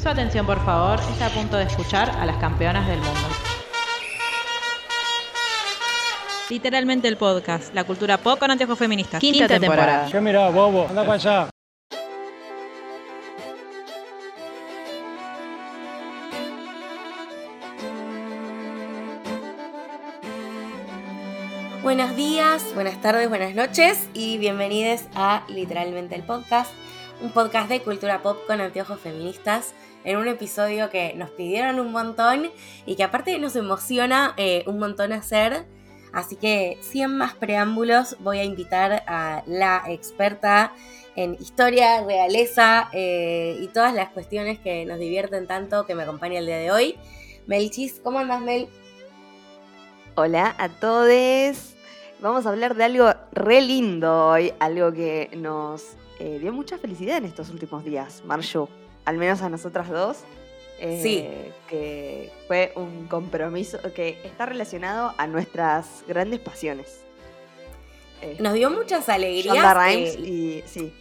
Su atención, por favor, está a punto de escuchar a las campeonas del mundo. Literalmente el podcast, la cultura pop con anteojos feministas. Quinta, temporada. ¿Qué mirá, bobo? Anda para allá. Buenos días, buenas tardes, buenas noches y bienvenidos a Literalmente el podcast, un podcast de cultura pop con anteojos feministas en un episodio que nos pidieron un montón y que aparte nos emociona eh, un montón hacer. Así que sin más preámbulos voy a invitar a la experta en historia, realeza eh, y todas las cuestiones que nos divierten tanto que me acompaña el día de hoy. Melchis, ¿cómo andas Mel? Hola a todos. Vamos a hablar de algo re lindo hoy, algo que nos eh, dio mucha felicidad en estos últimos días, Marju al menos a nosotras dos. Eh, sí. Que fue un compromiso que está relacionado a nuestras grandes pasiones. Eh, nos dio muchas alegrías. Rhimes y sí.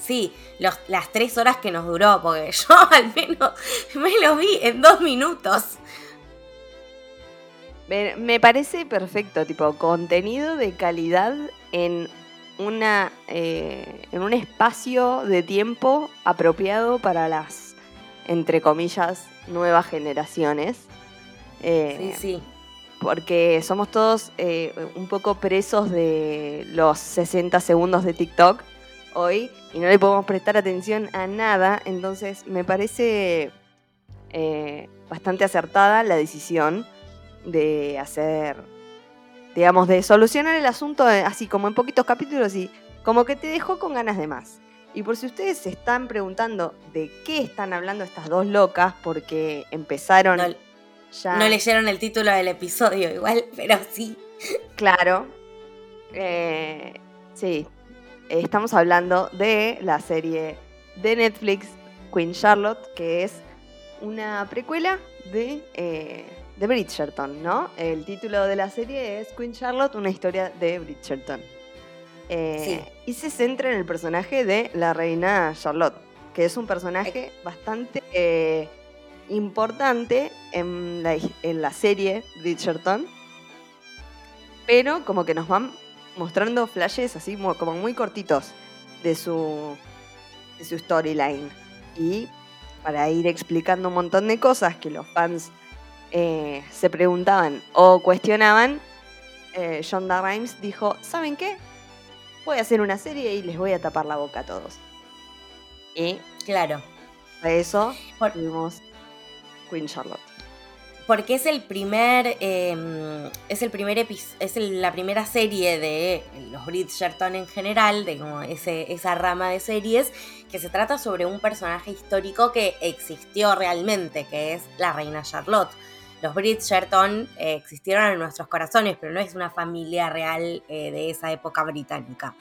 Sí, las tres horas que nos duró, porque yo al menos me lo vi en dos minutos. Me parece perfecto, tipo, contenido de calidad en una, eh, en un espacio de tiempo apropiado para las, entre comillas, nuevas generaciones. Eh, sí, sí. Porque somos todos eh, un poco presos de los 60 segundos de TikTok hoy y no le podemos prestar atención a nada. Entonces me parece bastante acertada la decisión de hacer digamos, de solucionar el asunto eh, así como en poquitos capítulos y como que te dejó con ganas de más. Y por si ustedes se están preguntando de qué están hablando estas dos locas, porque empezaron no, ya... No leyeron el título del episodio igual, pero sí. Claro. Eh, sí. Estamos hablando de la serie de Netflix Queen Charlotte, que es una precuela de... Eh, de Bridgerton, ¿no? El título de la serie es Queen Charlotte, una historia de Bridgerton. Eh, y se centra en el personaje de la reina Charlotte, que es un personaje bastante eh, importante en la, en la serie Bridgerton, pero como que nos van mostrando flashes así como muy cortitos de su, de su storyline. Y para ir explicando un montón de cosas que los fans eh, se preguntaban o cuestionaban, eh, John Rhimes dijo, ¿saben qué? Voy a hacer una serie y les voy a tapar la boca a todos. Y claro. A eso tuvimos Queen Charlotte. Porque es el primer. Em, es el primer es la primera serie de los Bridgerton en general, de como ese, esa rama de series, que se trata sobre un personaje histórico que existió realmente, que es la reina Charlotte los Bridgerton eh, existieron en nuestros corazones, pero no es una familia real eh, de esa época británica.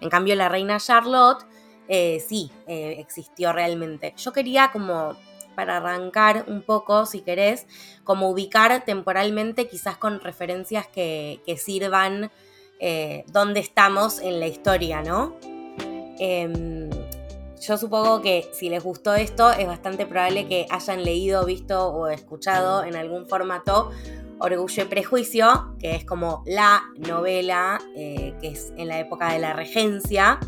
En cambio, la reina Charlotte eh, sí existió realmente. Yo quería como, para arrancar un poco, si querés, como ubicar temporalmente, quizás con referencias que, que sirvan dónde estamos en la historia, ¿no? Yo supongo que si les gustó esto, es bastante probable que hayan leído, visto o escuchado en algún formato Orgullo y Prejuicio, que es como la novela eh, que es en la época de la regencia.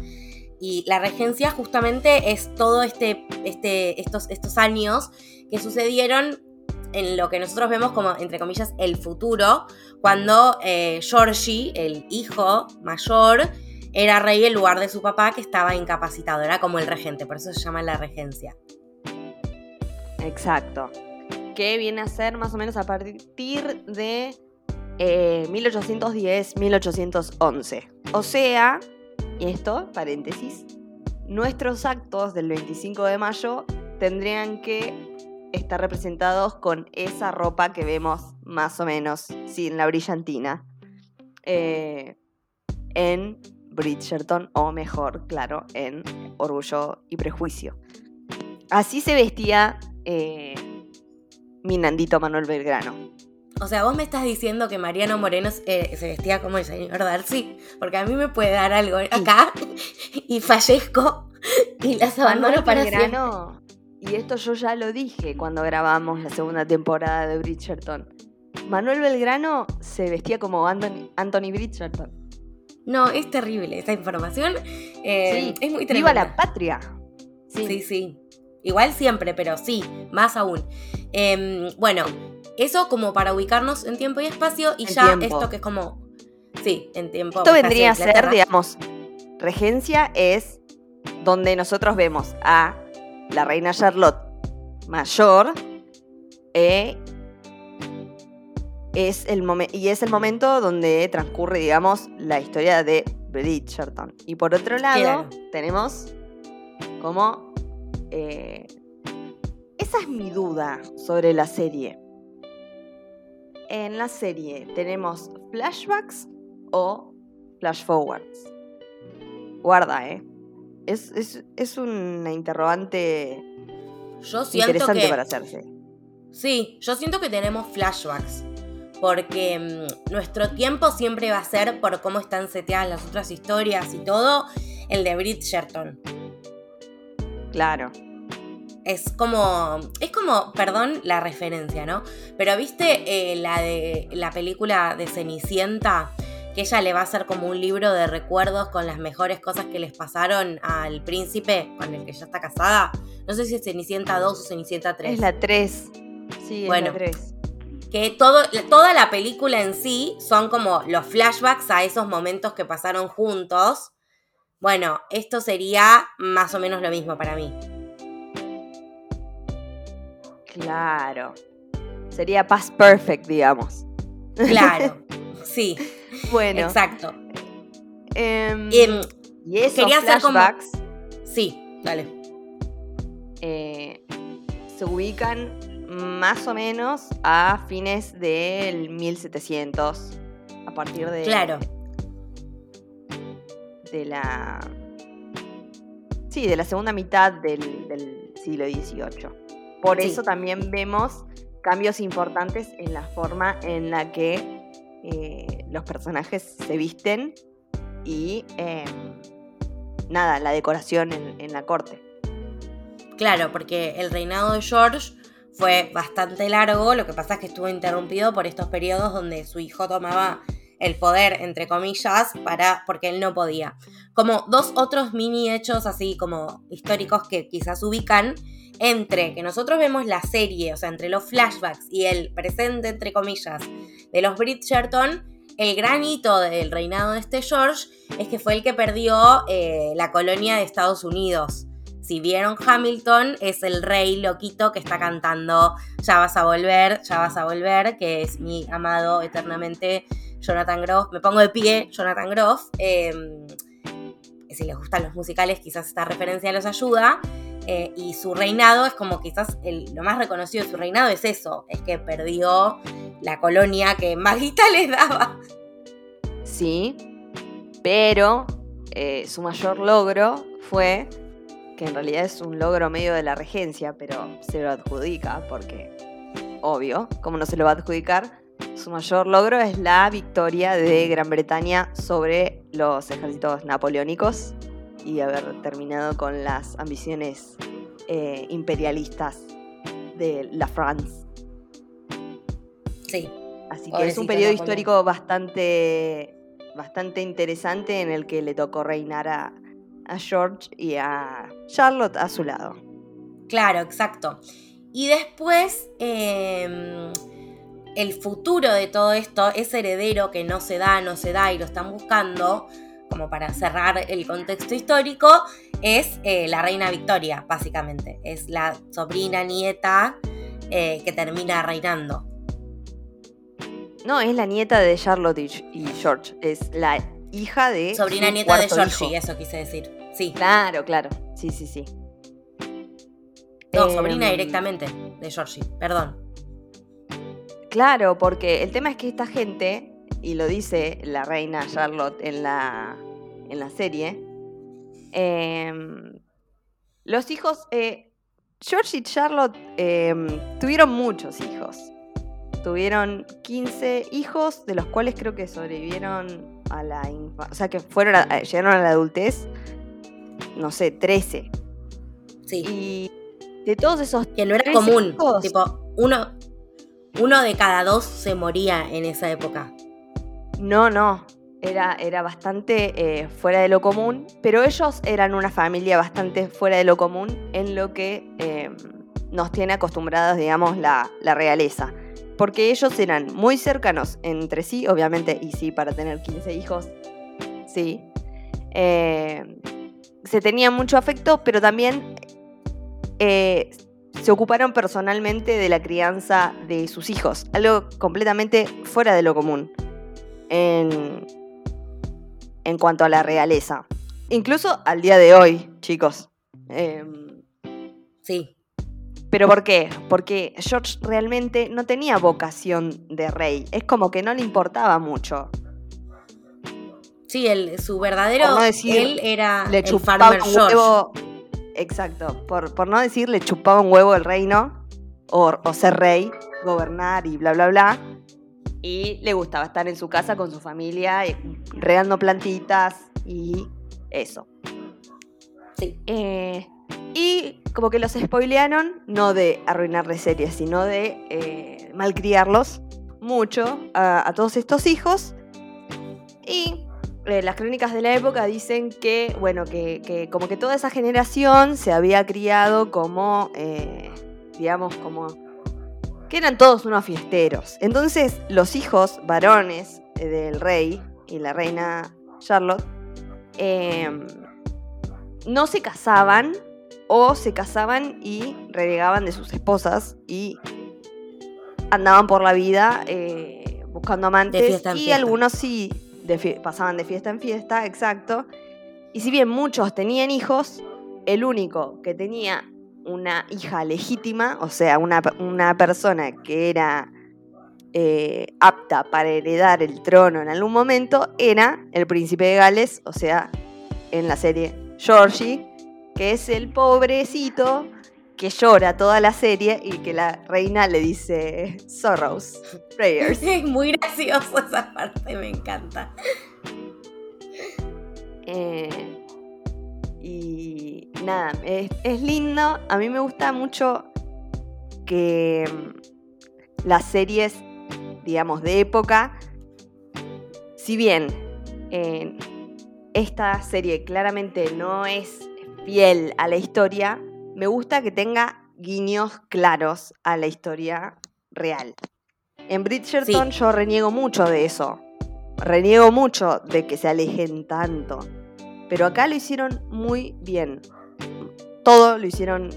Y la regencia justamente es todo este, este, estos, estos años que sucedieron en lo que nosotros vemos como, entre comillas, el futuro, cuando eh, Georgie, el hijo mayor, era rey en lugar de su papá que estaba incapacitado, era como el regente, por eso se llama la regencia. Exacto. Que viene a ser más o menos a partir de 1810-1811. Eh, o sea, y esto, paréntesis, nuestros actos del 25 de mayo tendrían que estar representados con esa ropa que vemos más o menos, sin la brillantina, eh, en Bridgerton, o mejor, claro, en Orgullo y Prejuicio. Así se vestía eh, mi Nandito Manuel Belgrano. O sea, vos me estás diciendo que Mariano Moreno eh, se vestía como el señor Darcy, porque a mí me puede dar algo acá y fallezco y las abandono para Belgrano y esto yo ya lo dije cuando grabamos la segunda temporada de Bridgerton. Manuel Belgrano se vestía como Anthony, Anthony Bridgerton. No, es terrible esta información. Eh, es muy Viva la patria. Sí. sí, Igual siempre, pero sí, más aún. Em, bueno, eso como para ubicarnos en tiempo y espacio y ya esto que es como... Sí, en tiempo. Esto vendría a ser, digamos, regencia es donde nosotros vemos a la reina Charlotte mayor, eh, es el y es el momento donde transcurre, digamos, la historia de Bridgerton. Y por otro lado, tenemos como... Eh, esa es mi duda sobre la serie. En la serie tenemos flashbacks o flash forwards. Guarda, ¿eh? Es, una interrogante yo siento interesante para hacerse. Sí, yo siento que tenemos flashbacks. Porque mm, nuestro tiempo siempre va a ser, por cómo están seteadas las otras historias y todo, el de Bridgerton. Claro. Es como. Es como, perdón la referencia, ¿no? Pero viste eh, la de la película de Cenicienta que ella le va a hacer como un libro de recuerdos con las mejores cosas que les pasaron al príncipe con el que ya está casada. No sé si es Cenicienta 2 o Cenicienta 3. Es la 3. Sí, es la 3. Que todo, toda la película en sí son como los flashbacks a esos momentos que pasaron juntos. Bueno, esto sería más o menos lo mismo para mí. Claro. Sería past perfect, digamos. Claro, sí. Bueno. Exacto. Em, y esos quería flashbacks, Sí, dale. Eh, se ubican más o menos a fines del 1700, a partir de... Claro. De la... Sí, de la segunda mitad del, siglo XVIII. Por eso también vemos cambios importantes en la forma en la que eh, los personajes se visten y em, nada, la decoración en, la corte. Claro, porque el reinado de George fue bastante largo, lo que pasa es que estuvo interrumpido por estos periodos donde su hijo tomaba el poder, entre comillas, para, porque él no podía. Como dos otros mini hechos así como históricos que quizás ubican entre que nosotros vemos la serie, o sea, entre los flashbacks y el presente, entre comillas, de los Bridgerton, el gran hito del reinado de este George es que fue el que perdió eh, la colonia de Estados Unidos. Si vieron Hamilton, es el rey loquito que está cantando Ya vas a volver, ya vas a volver, que es mi amado eternamente Jonathan Groff. Me pongo de pie, Jonathan Groff. Em, si les gustan los musicales, quizás esta referencia los ayuda. Eh, y su reinado es como quizás lo más reconocido de su reinado es eso, es que perdió la colonia que Maguita les daba. Sí, pero eh, su mayor logro fue, que en realidad es un logro medio de la regencia, pero se lo adjudica, porque obvio, como no se lo va a adjudicar, su mayor logro es la victoria de Gran Bretaña sobre los ejércitos napoleónicos y haber terminado con las ambiciones eh, imperialistas de la France. Sí. Así que es un periodo histórico bastante, bastante interesante en el que le tocó reinar a, George y a Charlotte a su lado. Claro, exacto. Y después, em, el futuro de todo esto, ese heredero que no se da, no se da y lo están buscando, como para cerrar el contexto histórico, es eh, la reina Victoria, básicamente. Es la sobrina nieta eh, que termina reinando. No, es la nieta de Charlotte y, George. Es la hija de. Sobrina nieta de Georgie, eso quise decir. Sí. Claro, claro. Sí, sí, sí. No, sobrina em, directamente de Georgie, perdón. Claro, porque el tema es que esta gente y lo dice la reina Charlotte en la, en la serie, em, los hijos, eh, George y Charlotte em, tuvieron muchos hijos. Tuvieron 15 hijos, de los cuales creo que sobrevivieron a la infancia, o sea, que fueron llegaron a la adultez, no sé, 13. Sí. Y de todos esos. Que no era común. hijos- Tipo, uno, uno de cada dos se moría en esa época. No, no. Era, era bastante eh, fuera de lo común, pero ellos eran una familia bastante fuera de lo común en lo que eh, nos tiene acostumbrados, digamos, la, la realeza. Porque ellos eran muy cercanos entre sí, obviamente, y sí, para tener 15 hijos, sí. Eh, se tenían mucho afecto, pero también eh, se ocuparon personalmente de la crianza de sus hijos, algo completamente fuera de lo común en, en cuanto a la realeza. Incluso al día de hoy, chicos. Em, Sí. ¿Pero por qué? Porque George realmente no tenía vocación de rey. Es como que no le importaba mucho. Sí, el, su verdadero. No decir, él era Le el farmer un huevo. Exacto. Por, por no decir le chupaba un huevo el reino. O, o ser rey, gobernar y bla, bla, bla. Y le gustaba estar en su casa con su familia, eh, regando plantitas y eso. Sí. Eh, y como que los spoilearon, no de arruinarles series, sino de eh, malcriarlos mucho a, todos estos hijos. Y eh, las crónicas de la época dicen que, bueno, que, como que toda esa generación se había criado como, eh, digamos, como que eran todos unos fiesteros. Entonces los hijos varones del rey y la reina Charlotte no se casaban o se casaban y renegaban de sus esposas y andaban por la vida eh, buscando amantes De fiesta en y fiesta. algunos sí de pasaban de fiesta en fiesta, exacto. Y si bien muchos tenían hijos, el único que tenía una hija legítima, o sea, una, una persona que era eh, apta para heredar el trono en algún momento, era el príncipe de Gales, o sea, en la serie Georgie, que es el pobrecito que llora toda la serie y que la reina le dice sorrows, prayers. Es muy gracioso esa parte, me encanta. Eh, y nada, es, es lindo. A mí me gusta mucho que mm, las series, digamos, de época, si bien eh, esta serie claramente no es fiel a la historia, me gusta que tenga guiños claros a la historia real. En Bridgerton yo reniego mucho de eso. Reniego mucho de que se alejen tanto. Pero acá lo hicieron muy bien. Todo lo hicieron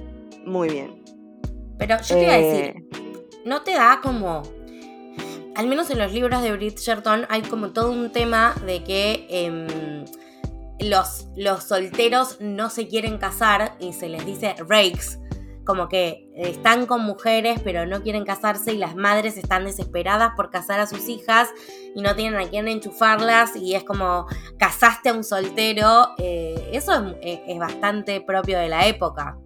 muy bien. Pero yo te iba a Eh, decir, ¿no te da como... Al menos en los libros de Bridgerton hay como todo un tema de que em, los, solteros no se quieren casar y se les dice rakes, como que están con mujeres pero no quieren casarse y las madres están desesperadas por casar a sus hijas y no tienen a quién enchufarlas y es como casaste a un soltero, eh, eso es, es- es bastante propio de la época.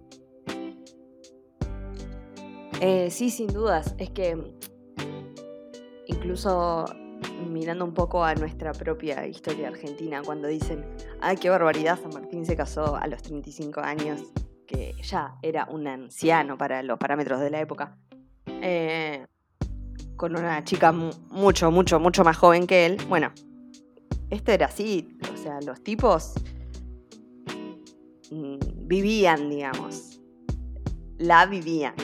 Eh, sí, sin dudas. Es que incluso mirando un poco a nuestra propia historia argentina, cuando dicen, ay, qué barbaridad, San Martín se casó a los 35 años, que ya era un anciano para los parámetros de la época, eh, con una chica mu- mucho, mucho, mucho más joven que él. Bueno, esto era así, o sea, los tipos mm, vivían, digamos, la vivían.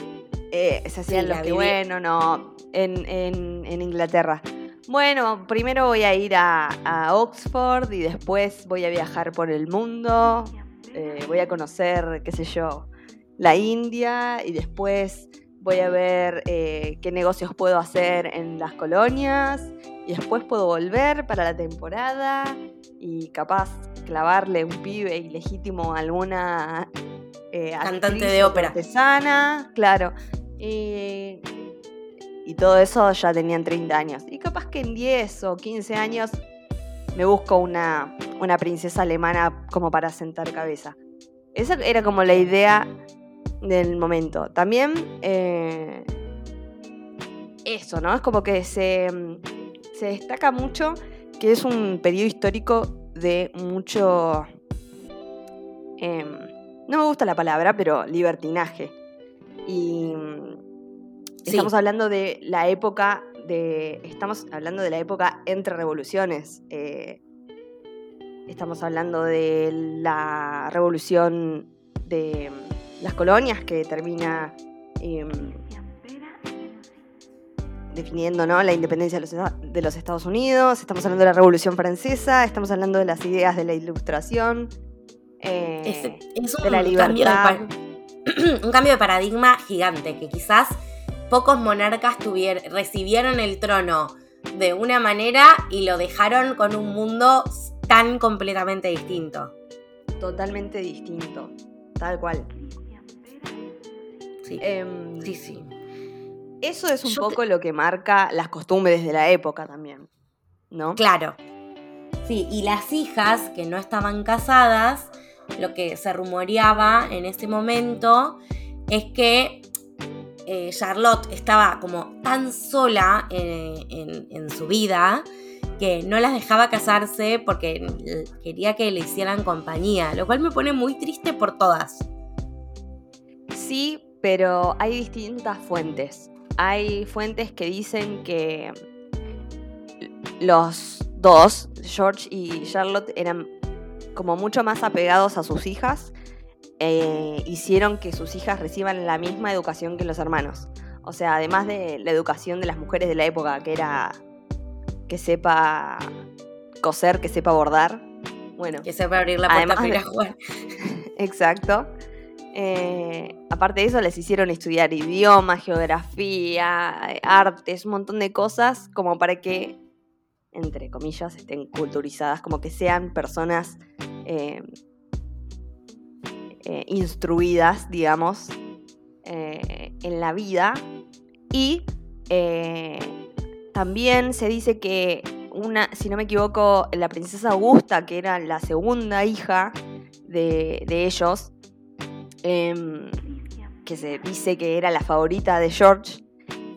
Eh, se hacían Sí, los que, bueno, no, en, en- en Inglaterra. Bueno, primero voy a ir a, a Oxford y después voy a viajar por el mundo. eh, voy a conocer, qué sé yo, la India y después voy a ver eh, qué negocios puedo hacer en las colonias y después puedo volver para la temporada y capaz clavarle un pibe ilegítimo a alguna eh, Cantante de ópera. cortesana, claro. Y, y todo eso ya tenían 30 años. Y capaz que en 10 o 15 años me busco una, una princesa alemana como para sentar cabeza. Esa era como la idea del momento. También eh, eso, ¿no? Es como que se, se destaca mucho que es un periodo histórico de mucho... em, no me gusta la palabra, pero libertinaje. Y estamos hablando de la época de. Estamos hablando de la época entre revoluciones. Eh, estamos hablando de la revolución de las colonias que termina em, definiendo ¿no? la independencia de los, Estados Unidos, estamos hablando de la Revolución Francesa, estamos hablando de las ideas de la Ilustración, eh, de la libertad. un cambio de paradigma gigante, que quizás pocos monarcas recibieron el trono de una manera y lo dejaron con un mundo tan completamente distinto. Totalmente distinto, tal cual. Sí, em, sí, sí. Eso es un poco lo que marca las costumbres de la época también, ¿no? Claro. Sí, y las hijas que no estaban casadas, lo que se rumoreaba en ese momento es que eh, Charlotte estaba como tan sola en, en, su vida que no las dejaba casarse porque quería que le hicieran compañía, lo cual me pone muy triste por todas. Sí, pero hay distintas fuentes hay fuentes que dicen que los dos, George y Charlotte, eran como mucho más apegados a sus hijas, eh, hicieron que sus hijas reciban la misma educación que los hermanos. O sea, además de la educación de las mujeres de la época, que era que sepa coser, que sepa bordar. Bueno, que sepa abrir la puerta para ir a jugar. Exacto. Eh, aparte de eso, les hicieron estudiar idioma, geografía, artes, un montón de cosas como para que, entre comillas, estén culturizadas, como que sean personas eh, eh, instruidas, digamos, en la vida. Y también se dice que una, si no me equivoco, la princesa Augusta, que era la segunda hija de ellos, Em, que se dice que era la favorita de George,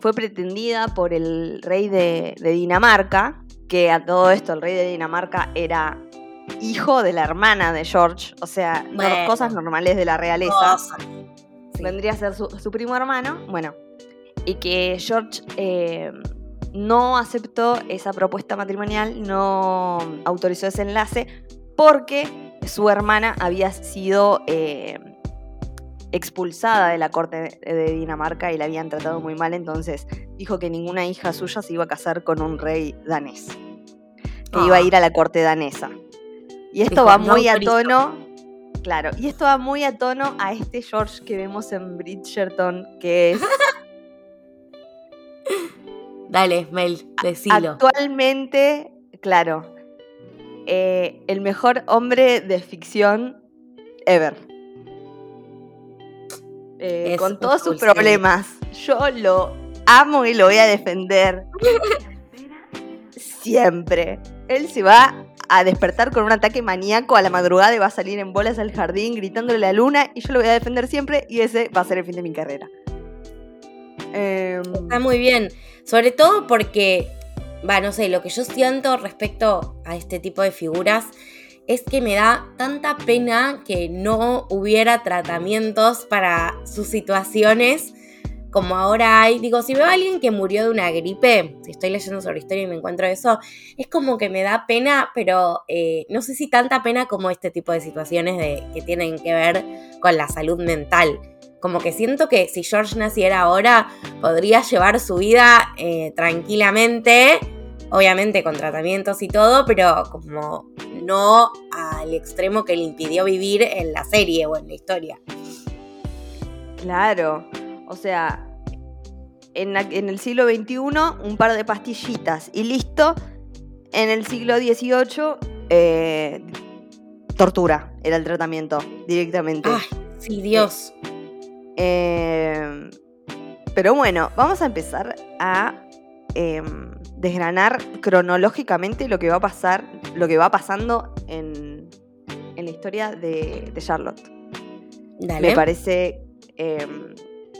fue pretendida por el rey de, Dinamarca, que a todo esto el rey de Dinamarca era hijo de la hermana de George, o sea, cosas normales de la realeza. Vendría a ser su, primo hermano, bueno, y que George em, no aceptó esa propuesta matrimonial, no autorizó ese enlace, porque su hermana había sido em, expulsada de la corte de Dinamarca y la habían tratado muy mal, entonces dijo que ninguna hija suya se iba a casar con un rey danés, que iba a ah. ir a la corte danesa. Y esto va muy a tono, claro, y esto va muy a tono a este George que vemos en Bridgerton, que es... Dale, Mel, decilo. Actualmente, claro, eh, el mejor hombre de ficción ever. Eh, con todos sus problemas. Yo lo amo y lo voy a defender. Siempre. Él se va a despertar con un ataque maníaco a la madrugada y va a salir en bolas al jardín gritándole la luna y yo lo voy a defender siempre y ese va a ser el fin de mi carrera. Em, Está muy bien. Sobre todo porque, va, no sé, lo que yo siento respecto a este tipo de figuras es que me da tanta pena que no hubiera tratamientos para sus situaciones como ahora hay. Digo, si veo a alguien que murió de una gripe, si estoy leyendo sobre historia y me encuentro eso, es como que me da pena, pero eh, no sé si tanta pena como este tipo de situaciones de, que tienen que ver con la salud mental. Como que siento que si George naciera ahora, podría llevar su vida eh, tranquilamente obviamente con tratamientos y todo, pero como no al extremo que le impidió vivir en la serie o en la historia. Claro, o sea, en, el siglo XXI un par de pastillitas y listo. En el siglo XVIII, eh, tortura era el tratamiento directamente. Ay, sí, Dios. Eh, pero bueno, vamos a empezar a em, desgranar cronológicamente lo que va a pasar, lo que va pasando en, la historia de, Charlotte. Me parece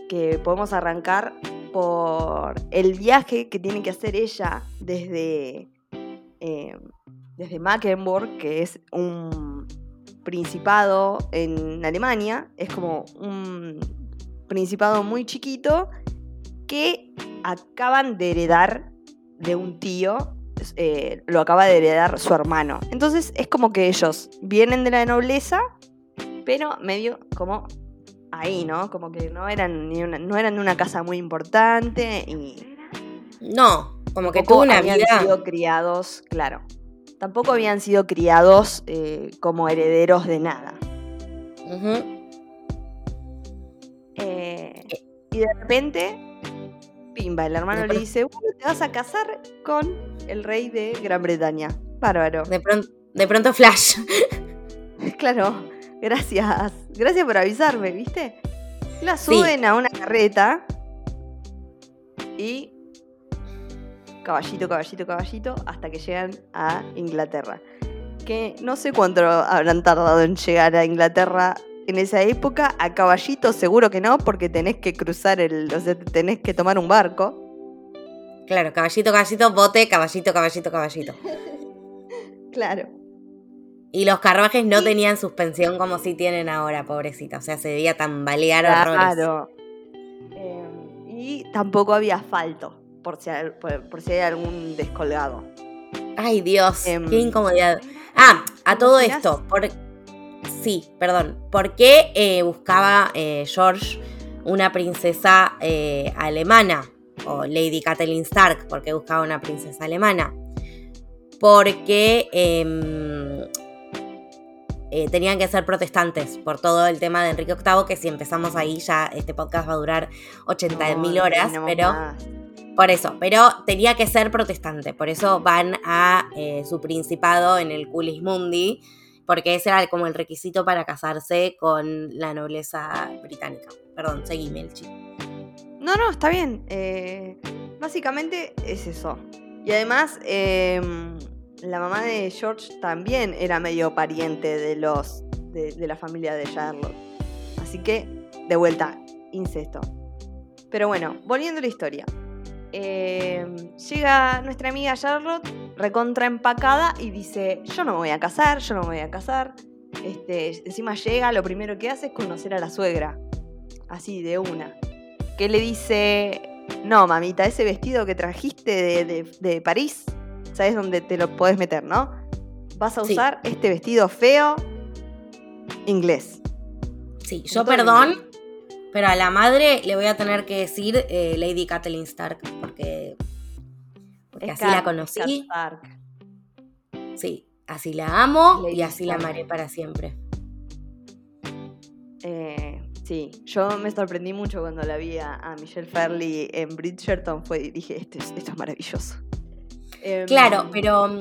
que podemos arrancar por el viaje que tiene que hacer ella desde, eh, desde que es un principado en Alemania, es como un principado muy chiquito que acaban de heredar de un tío, eh, lo acaba de heredar su hermano. Entonces es como que ellos vienen de la nobleza, pero medio como ahí, ¿no? Como que no eran, ni una, no eran de una casa muy importante y... No, como que tuvo una habían vida... sido criados, claro. Tampoco habían sido criados eh, como herederos de nada. Ujú. Eh, y de repente, pimba, el hermano le dice, bueno, te vas a casar con el rey de Gran Bretaña. Bárbaro. De, pronto, de pronto Flash. Claro, gracias. Gracias por avisarme, ¿viste? La Sí. suben a una carreta y caballito, caballito, caballito, hasta que llegan a Inglaterra. Que no sé cuánto habrán tardado en llegar a Inglaterra en esa época. A caballito seguro que no, porque tenés que cruzar el. O sea, tenés que tomar un barco. Claro, caballito, caballito, bote, caballito, caballito, caballito. Claro. Y los carruajes no Y- tenían suspensión como si tienen ahora, pobrecita. O sea, se debía tambalear. Claro. Eh, y tampoco había asfalto, por si, hay- por, por si hay algún descolgado. Ay, Dios, Em, qué incomodidad. Ah, a ¿te todo esto, por... sí, perdón. ¿Por qué eh, buscaba eh, George una princesa alemana? O Lady Catelyn Stark, ¿por qué buscaba una princesa alemana? Porque em, eh, tenían que ser protestantes por todo el tema de Enrique VIII, que si empezamos ahí ya este podcast va a durar 80.000 No, no horas, pero... más. Por eso, pero tenía que ser protestante, por eso van a eh, su principado en el Culis Mundi, porque ese era como el requisito para casarse con la nobleza británica. Perdón, seguí, Melchi. No, no, está bien. Eh, básicamente es eso. Y además, eh, la mamá de George también era medio pariente de los de, la familia de Charlotte. Así que, de vuelta, incesto. Pero bueno, volviendo a la historia. Eh, llega nuestra amiga Charlotte, recontra empacada, y dice: Yo no me voy a casar, yo no me voy a casar. Este, encima llega, lo primero que hace es conocer a la suegra. Así, de una que le dice, no, mamita, ese vestido que trajiste de- de París, ¿sabes dónde te lo podés meter, no? Vas a Sí. usar este vestido feo inglés. Sí, yo perdón, pero a la madre le voy a tener que decir eh, Lady Catelyn Stark, porque, porque así la conocí. Cat Stark. Sí, así la amo y así la amaré para siempre. Eh, sí, yo me sorprendí mucho cuando la vi a, a Michelle Fairley en Bridgerton. Fue, dije, esto es, esto es maravilloso. Em, Claro, pero mm,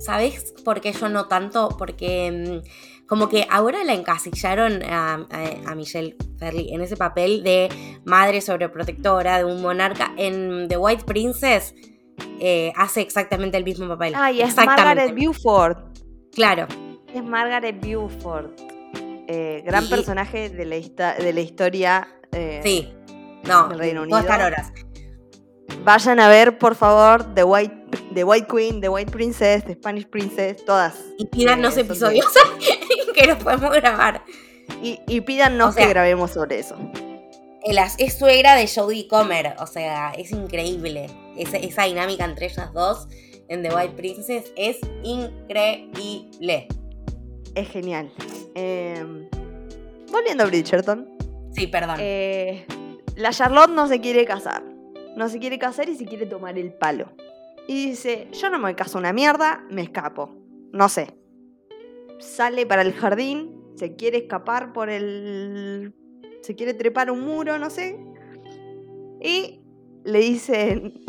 ¿sabes por qué yo no tanto? Porque mm, como que ahora la encasillaron a, a- a Michelle Fairley en ese papel de madre sobreprotectora de un monarca. En The White Princess eh, hace exactamente el mismo papel. Ay, es exactamente. Margaret Beaufort. Claro, Es Margaret Beaufort. Eh, gran Y- personaje de la, de la historia. eh, sí. No, Del Reino puedo estar horas. Vayan a ver, por favor, The White, The White Queen, The White Princess, The Spanish Princess, todas. Y pídanos Eh, episodios que los podemos grabar. Y, y pídanos O sea- que grabemos sobre eso. El es suegra de Jodie Comer, o sea, es increíble. Esa, esa dinámica entre ellas dos en The White Princess es increíble. Es genial. Eh, volviendo a Bridgerton. Sí, perdón. eh, la Charlotte no se quiere casar. No se quiere casar y se quiere tomar el palo. Y dice, yo no me caso una mierda, me escapo. No sé. Sale para el jardín, se quiere escapar por el... Se quiere trepar un muro, no sé. Y le dicen...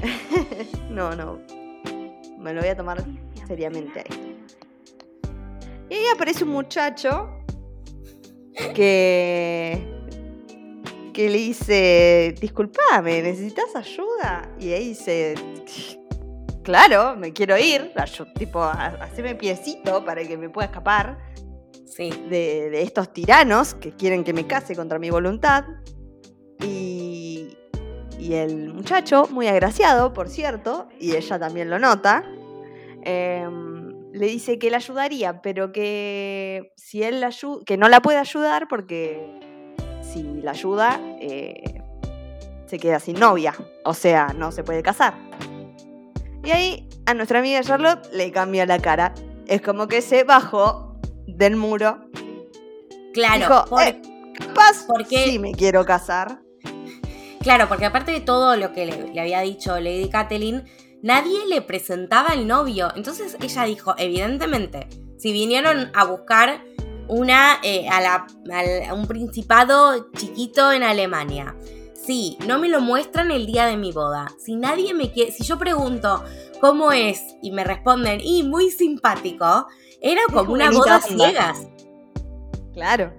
no, no. Me lo voy a tomar seriamente a esto. Y ahí aparece un muchacho que que le dice, disculpame, ¿necesitas ayuda? Y ahí dice, claro, me quiero ir, tipo, ha- haceme piecito para que me pueda escapar sí. de, de estos tiranos que quieren que me case contra mi voluntad. Y, y el muchacho, muy agraciado, por cierto, y ella también lo nota, em, le dice que la ayudaría, pero que si él la que no la puede ayudar porque si la ayuda, eh, se queda sin novia. O sea, no se puede casar. Y ahí a nuestra amiga Charlotte le cambia la cara. Es como que se bajó del muro. Claro, Dijo, por- "Eh, capaz porque- sí me quiero casar. claro, porque aparte de todo lo que le, le había dicho Lady Catelyn, nadie le presentaba al novio. Entonces ella dijo, evidentemente, si vinieron a buscar una eh, a, la- al- a un principado chiquito en Alemania. Si no me lo muestran el día de mi boda. Si nadie me quiere, si yo pregunto cómo es y me responden, y muy simpático, era como una boda onda. ciegas. Claro.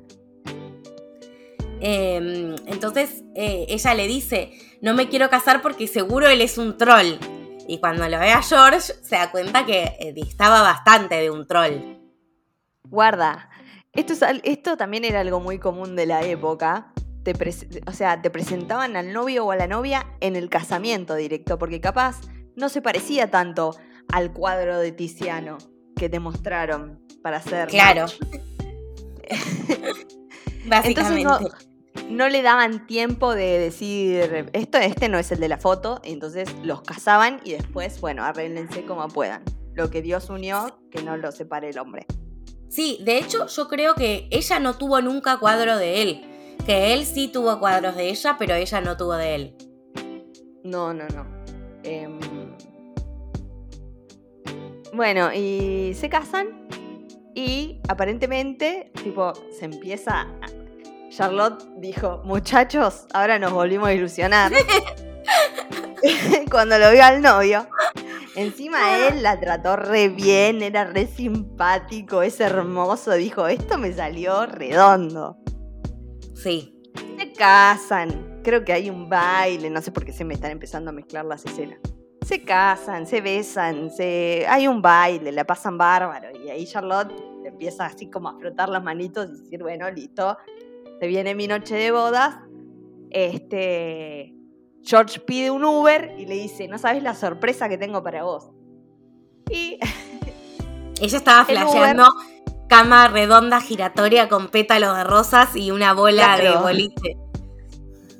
Eh, entonces eh, ella le dice, no me quiero casar porque seguro él es un troll. Y cuando lo ve a George se da cuenta que eh, distaba bastante de un troll. Guarda. Esto, es esto también era algo muy común de la época. Te o sea, te presentaban al novio o a la novia en el casamiento directo, porque capaz no se parecía tanto al cuadro de Tiziano que te mostraron para hacer. Claro. Básicamente. Entonces no, no le daban tiempo de decir, esto, este no es el de la foto, entonces los casaban y después, bueno, arréglense como puedan. Lo que Dios unió, que no lo separe el hombre. Sí, de hecho yo creo que ella no tuvo nunca cuadro de él. Que él sí tuvo cuadros de ella, pero ella no tuvo de él. No, no, no. Em, Bueno, y se casan y aparentemente, tipo, se empieza... a- Charlotte dijo, muchachos, ahora nos volvimos a ilusionar. Cuando lo vio al novio. Encima él la trató re bien, era re simpático, es hermoso. Dijo, esto me salió redondo. Sí. Se casan. Creo que hay un baile. No sé por qué se me están empezando a mezclar las escenas. Se casan, se besan, se... hay un baile, la pasan bárbaro. Y ahí Charlotte empieza así como a frotar las manitos y decir, bueno, listo. Se viene mi noche de bodas. Este. George pide un Uber y le dice, no sabes la sorpresa que tengo para vos. Y Ella estaba flasheando cama redonda giratoria con pétalos de rosas y una bola de boliche.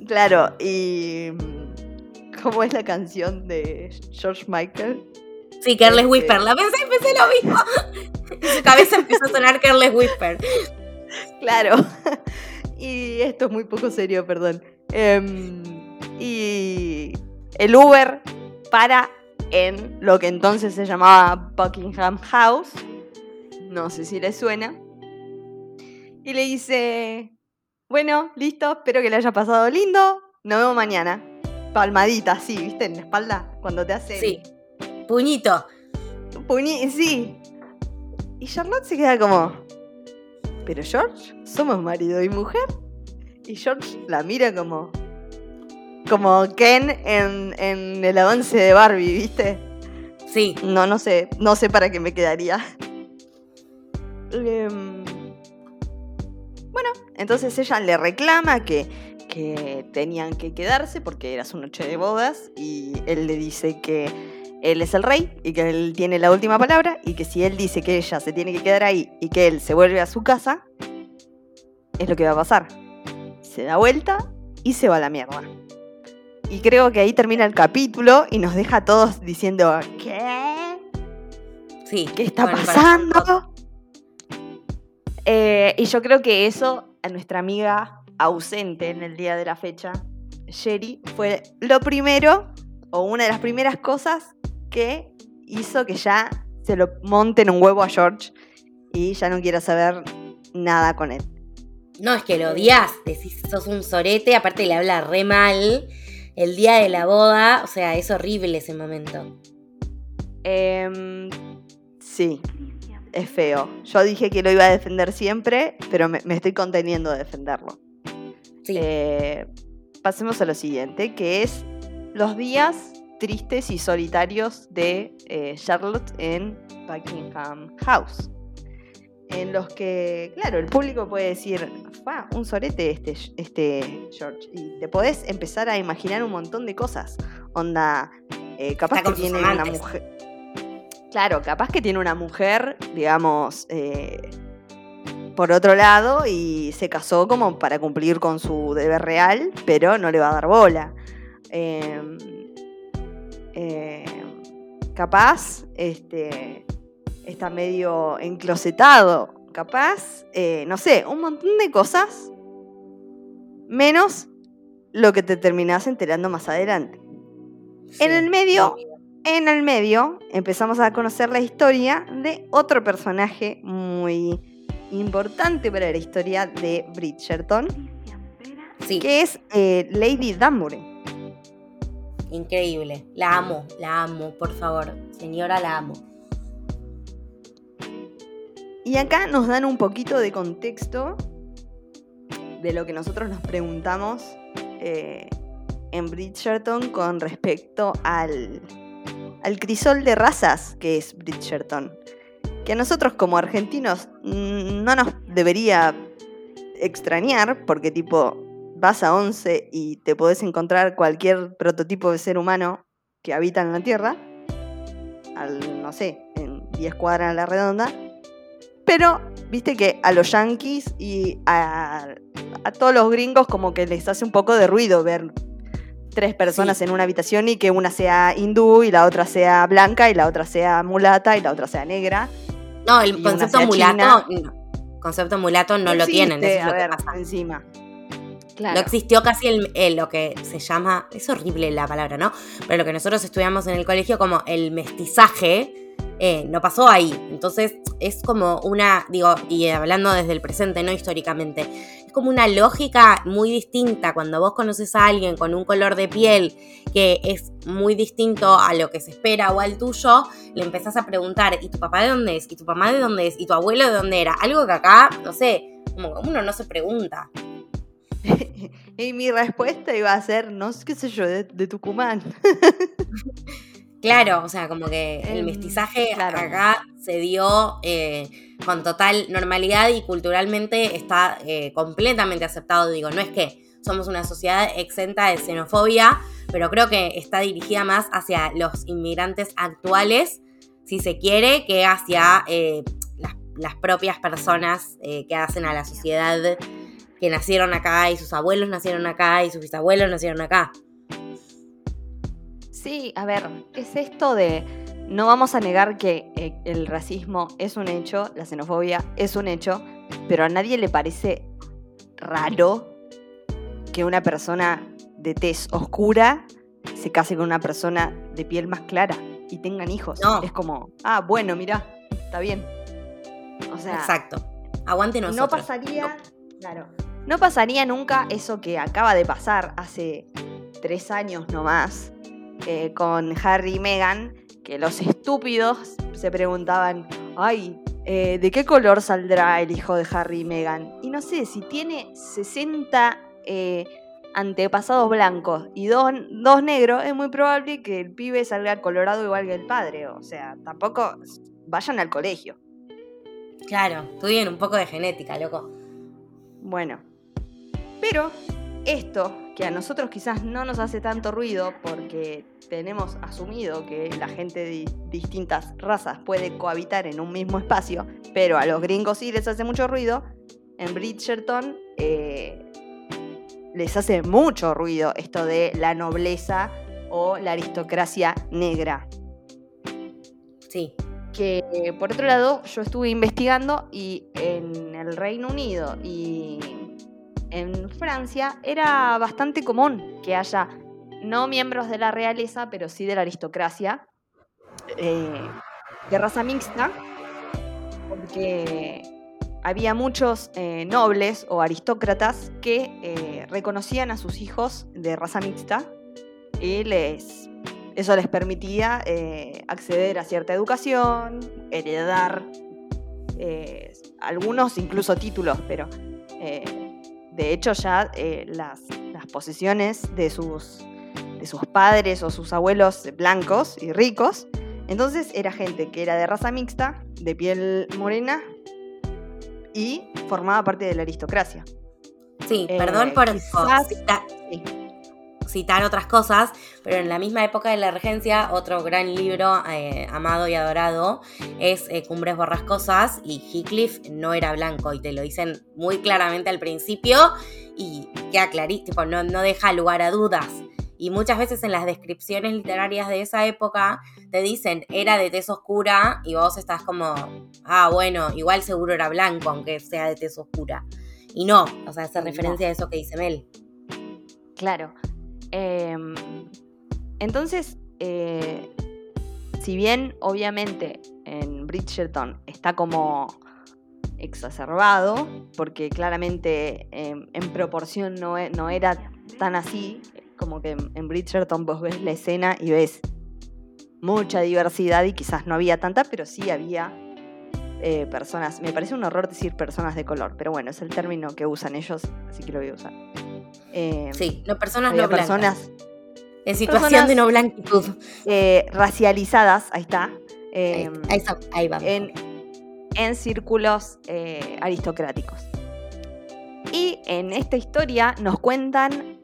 Claro, y. ¿Cómo es la canción de George Michael? Sí, Carles Este- Whisper. La pensé pensé lo mismo. Su cabeza empezó a sonar Carles Whisper. Claro. y esto es muy poco serio, perdón. Em, y el Uber para en lo que entonces se llamaba Buckingham House. No sé si le suena. Y le dice, bueno, listo, espero que le haya pasado lindo. Nos vemos mañana. Palmadita, así, ¿viste? En la espalda, cuando te hace... Sí. Puñito. Puñi- sí. Y Charlotte se queda como. Pero George, somos marido y mujer. Y George la mira como. Como Ken en, en el avance de Barbie, ¿viste? Sí. No, no sé. No sé para qué me quedaría. Em, bueno, entonces ella le reclama que, que tenían que quedarse porque era su noche de bodas. Y él le dice que él es el rey y que él tiene la última palabra y que si él dice que ella se tiene que quedar ahí y que él se vuelve a su casa, es lo que va a pasar. Se da vuelta y se va a la mierda. Y creo que ahí termina el capítulo y nos deja a todos diciendo, ¿qué? Sí. ¿Qué está pasando? Eh, y yo creo que eso a nuestra amiga ausente en el día de la fecha, Sherry, fue lo primero o una de las primeras cosas que hizo que ya se lo monten un huevo a George y ya no quiera saber nada con él. No, es que lo odias. Decís, sos un sorete. Aparte le habla re mal. El día de la boda. O sea, es horrible ese momento. Em, sí, es feo. Yo dije que lo iba a defender siempre, pero me, me estoy conteniendo de defenderlo. Sí. Eh, pasemos a lo siguiente, que es los días tristes y solitarios de eh, Charlotte en Buckingham House. En los que, claro, el público puede decir, "Fa, un sorete este, este George. Y te podés empezar a imaginar un montón de cosas. Onda, eh, capaz que tiene una mujer. Claro, capaz que tiene una mujer, digamos, eh, por otro lado y se casó como para cumplir con su deber real, pero no le va a dar bola. Em, em, capaz este, está medio enclosetado, capaz, eh, no sé, un montón de cosas, menos lo que te terminás enterando más adelante. En el medio, en el medio, empezamos a conocer la historia de otro personaje muy importante para la historia de Bridgerton, que es eh, Lady Danbury. Increíble, la amo, la amo, por favor, señora, la amo. Y acá nos dan un poquito de contexto de lo que nosotros nos preguntamos eh, en Bridgerton con respecto al, al crisol de razas que es Bridgerton. Que a nosotros como argentinos mm, no nos debería extrañar, porque tipo, vas a 11 y te podés encontrar cualquier prototipo de ser humano que habita en la Tierra, al, no sé, en 10 cuadras a la redonda, pero viste que a los yankees y a, todos los gringos como que les hace un poco de ruido ver tres personas en una habitación y que una sea hindú y la otra sea blanca y la otra sea mulata y la otra sea negra. No, el concepto mulato, concepto mulato no, lo tienen. a ver, encima. No existió casi el, lo que se llama, es horrible la palabra, ¿no? Pero lo que nosotros estudiamos en el colegio como el mestizaje, eh, no pasó ahí. Entonces es como una, digo, y hablando desde el presente, no históricamente, es como una lógica muy distinta cuando vos conoces a alguien con un color de piel que es muy distinto a lo que se espera o al tuyo, le empezás a preguntar, ¿y tu papá de dónde es? ¿Y tu mamá de dónde es? ¿Y tu abuelo de dónde era? Algo que acá, no sé, como uno no se pregunta. y mi respuesta iba a ser, no sé qué sé yo, de, de Tucumán. Claro, o sea, como que el em, mestizaje acá se dio eh, con total normalidad y culturalmente está eh, completamente aceptado. Digo, no es que somos una sociedad exenta de xenofobia, pero creo que está dirigida más hacia los inmigrantes actuales, si se quiere, que hacia eh, las, propias personas que hacen a la sociedad que nacieron acá y sus abuelos nacieron acá y sus bisabuelos nacieron acá. Sí, a ver, es esto de no vamos a negar que eh, el racismo es un hecho, la xenofobia es un hecho, pero a nadie le parece raro que una persona de tez oscura se case con una persona de piel más clara y tengan hijos. Es como, ah, bueno, mira, está bien. O sea, exacto. Aguante nosotros. No pasaría, claro, no pasaría nunca eso que acaba de pasar hace tres años nomás, eh, con Harry y Meghan, que los estúpidos se preguntaban, ay, eh, ¿de qué color saldrá el hijo de Harry y Meghan? Y no sé, si tiene 60 eh, antepasados blancos y dos, dos, negros, es muy probable que el pibe salga colorado igual que el padre. O sea, tampoco vayan al colegio. Claro, estudien un poco de genética, loco. Bueno, pero esto, que a nosotros quizás no nos hace tanto ruido porque tenemos asumido que la gente de distintas razas puede cohabitar en un mismo espacio, pero a los gringos sí les hace mucho ruido, en Bridgerton eh, les hace mucho ruido esto de la nobleza o la aristocracia negra. Sí. Que por otro lado, yo estuve investigando y en el Reino Unido y en Francia era bastante común que haya no miembros de la realeza, pero sí de la aristocracia, eh, de raza mixta, porque había muchos eh, nobles o aristócratas que eh, reconocían a sus hijos de raza mixta y les, eso les permitía acceder a cierta educación, heredar algunos incluso títulos, pero de hecho ya eh, las, posesiones de sus, de sus padres o sus abuelos blancos y ricos, entonces era gente que era de raza mixta, de piel morena y formaba parte de la aristocracia. Sí, perdón eh, por... quizás, citar otras cosas, pero en la misma época de la regencia, otro gran libro eh, amado y adorado es eh, Cumbres Borrascosas y Heathcliff no era blanco y te lo dicen muy claramente al principio y queda clarísimo, no, no deja lugar a dudas. Y muchas veces en las descripciones literarias de esa época te dicen era de tez oscura y vos estás como, ah, bueno, igual seguro era blanco, aunque sea de tez oscura. Y no, o sea, hace referencia a eso que dice Mel. Claro. Em, entonces, eh, si bien obviamente en Bridgerton está como exacerbado, porque claramente em, en proporción no, e, no, era tan así, como que en Bridgerton vos ves la escena y ves mucha diversidad y quizás no había tanta, pero sí había eh, personas. Me parece un horror decir personas de color, pero bueno, es el término que usan ellos, así que lo voy a usar. Eh, sí, no personas no personas en situación de no blanquitud. Eh, racializadas, ahí está. ahí, va. En, en círculos aristocráticos. Y en esta historia nos cuentan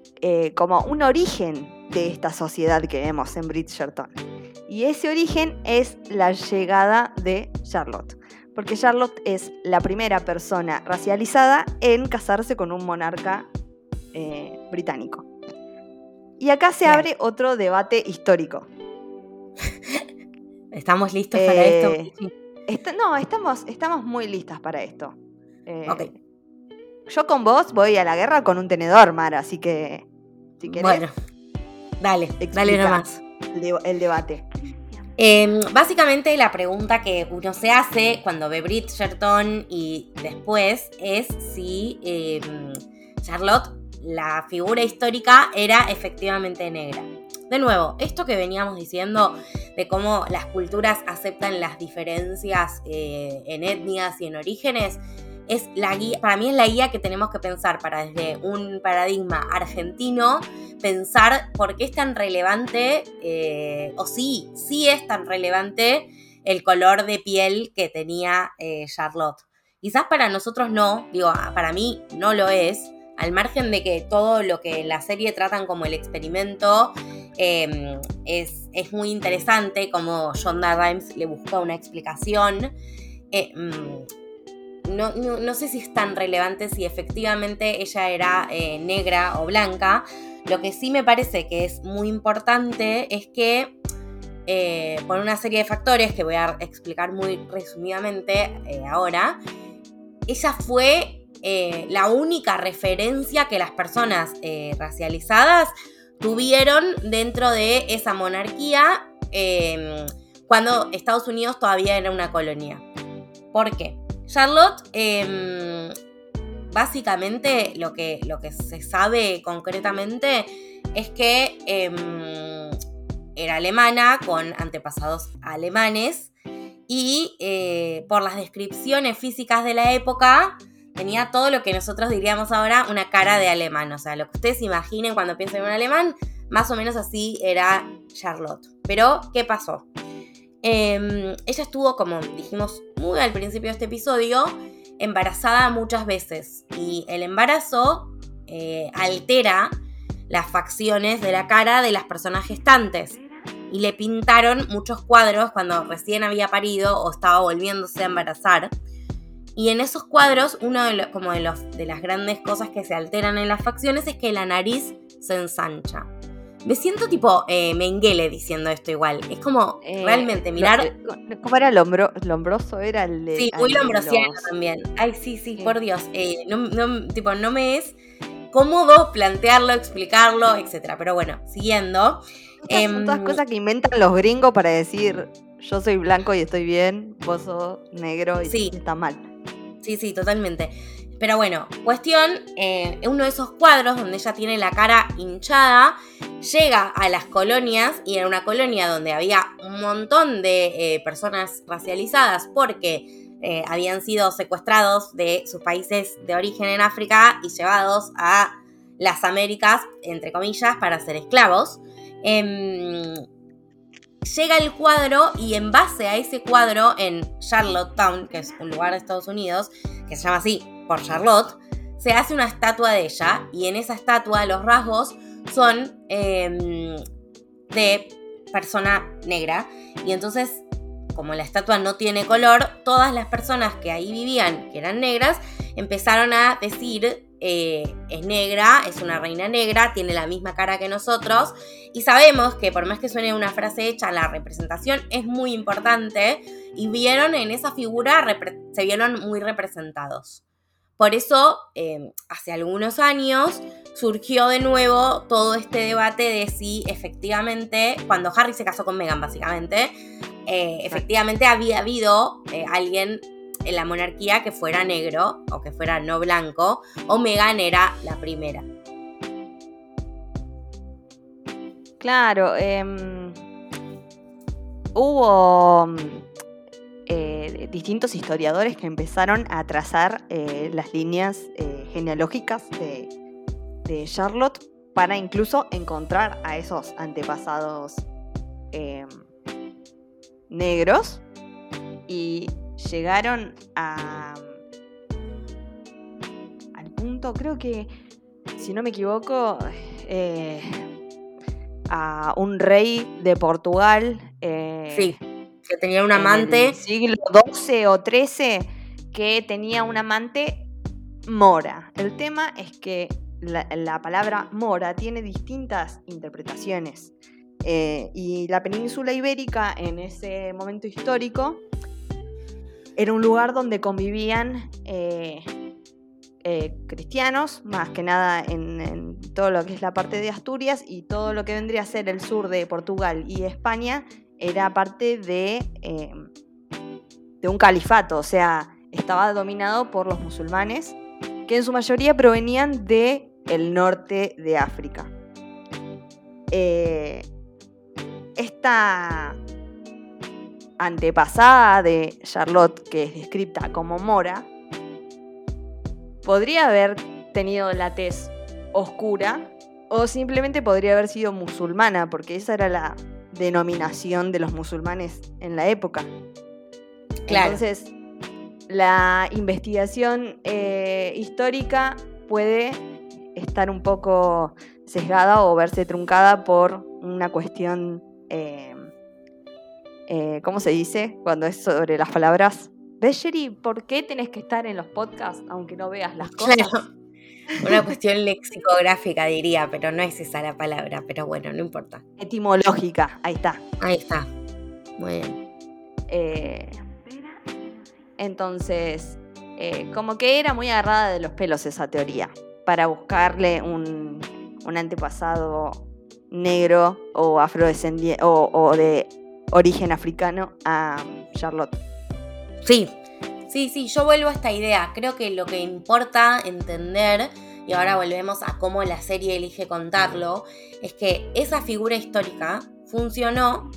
como un origen de esta sociedad que vemos en Bridgerton. Y ese origen es la llegada de Charlotte porque Charlotte es la primera persona racializada en casarse con un monarca eh, británico. Y acá se abre otro debate histórico. ¿Estamos listos para esto? Eh, no, estamos, estamos muy listas para esto. Eh, yo con vos voy a la guerra con un tenedor, Mara, así que si querés. Bueno, dale, dale nomás. el debate. Em, básicamente la pregunta que uno se hace cuando ve Bridgerton y después es si em, Charlotte, la figura histórica, era efectivamente negra. De nuevo, esto que veníamos diciendo de cómo las culturas aceptan las diferencias eh, en etnias y en orígenes, es la guía, para mí es la guía que tenemos que pensar para desde un paradigma argentino, pensar por qué es tan relevante, eh, o sí, sí es tan relevante el color de piel que tenía eh, Charlotte. Quizás para nosotros no, digo, para mí no lo es, al margen de que todo lo que la serie tratan como el experimento em, es, muy interesante, como Shonda Rhimes le busca una explicación. Eh, mm, no, sé si es tan relevante si efectivamente ella era eh, negra o blanca. Lo que sí me parece que es muy importante es que, eh, por una serie de factores que voy a explicar muy resumidamente ahora, ella fue la única referencia que las personas racializadas tuvieron dentro de esa monarquía cuando Estados Unidos todavía era una colonia. ¿Por qué? Charlotte, em, básicamente lo que, lo que se sabe concretamente es que em, era alemana con antepasados alemanes y eh, por las descripciones físicas de la época tenía todo lo que nosotros diríamos ahora una cara de alemán. O sea, lo que ustedes imaginen cuando piensan en un alemán, más o menos así era Charlotte. Pero, ¿qué pasó? Em, ella estuvo, como dijimos muy al principio de este episodio, embarazada muchas veces y el embarazo eh, altera las facciones de la cara de las personas gestantes y le pintaron muchos cuadros cuando recién había parido o estaba volviéndose a embarazar. Y en esos cuadros, uno de, como de, los, de las grandes cosas que se alteran en las facciones es que la nariz se ensancha. Me siento tipo eh, Menguele diciendo esto igual. Es como eh, realmente mirar. ¿Cómo era el lombroso? Era el de. Sí, muy lombrosiano también. Ay, sí, sí, por Dios. Eh, no, tipo, no me es cómodo plantearlo, explicarlo, etcétera. Pero bueno, siguiendo. Son todas em, cosas que inventan los gringos para decir yo soy blanco y estoy bien, vos sos negro y sí. está mal. Sí, sí, totalmente. Pero bueno, cuestión, eh, uno de esos cuadros donde ella tiene la cara hinchada, llega a las colonias y en una colonia donde había un montón de eh, personas racializadas porque eh, habían sido secuestrados de sus países de origen en África y llevados a las Américas, entre comillas, para ser esclavos. Em, llega el cuadro y en base a ese cuadro en Charlottetown, que es un lugar de Estados Unidos, que se llama así por Charlotte, se hace una estatua de ella y en esa estatua los rasgos son em, de persona negra. Y entonces, como la estatua no tiene color, todas las personas que ahí vivían, que eran negras, empezaron a decir eh, es negra, es una reina negra, tiene la misma cara que nosotros y sabemos que por más que suene una frase hecha, la representación es muy importante y vieron en esa figura, se vieron muy representados. Por eso, em, hace algunos años surgió de nuevo todo este debate de si efectivamente, cuando Harry se casó con Meghan básicamente, eh, efectivamente había habido eh, alguien en la monarquía que fuera negro o que fuera no blanco, o Meghan era la primera. Claro, em, hubo eh, distintos historiadores que empezaron a trazar eh, las líneas eh, genealógicas de, de, Charlotte para incluso encontrar a esos antepasados em, negros y llegaron a al punto, creo que, si no me equivoco, eh, a un rey de Portugal. Eh, sí, que tenía un amante. siglo XII o XIII, que tenía un amante mora. El tema es que la, palabra mora tiene distintas interpretaciones. Eh, y la península ibérica en ese momento histórico era un lugar donde convivían eh, eh, cristianos, más que nada en, todo lo que es la parte de Asturias y todo lo que vendría a ser el sur de Portugal y España era parte de, eh, de un califato, o sea, estaba dominado por los musulmanes, que en su mayoría provenían del el norte de África. esta antepasada de Charlotte, que es descrita como Mora, podría haber tenido la tez oscura o simplemente podría haber sido musulmana, porque esa era la denominación de los musulmanes en la época. Entonces, la investigación eh, histórica puede estar un poco sesgada o verse truncada por una cuestión eh, eh, ¿cómo se dice? Cuando es sobre las palabras. ¿Ves? ¿Por qué tenés que estar en los podcasts aunque no veas las cosas? Una cuestión lexicográfica diría, pero no es esa la palabra, pero bueno, no importa. Etimológica, ahí está. Ahí está. Muy bien. Eh, entonces, eh, como que era muy agarrada de los pelos esa teoría, para buscarle un, antepasado negro o afrodescendiente o de origen africano a Charlotte. Sí, sí, sí, yo vuelvo a esta idea. Creo que lo que importa entender, y ahora volvemos a cómo la serie elige contarlo, es que esa figura histórica funcionó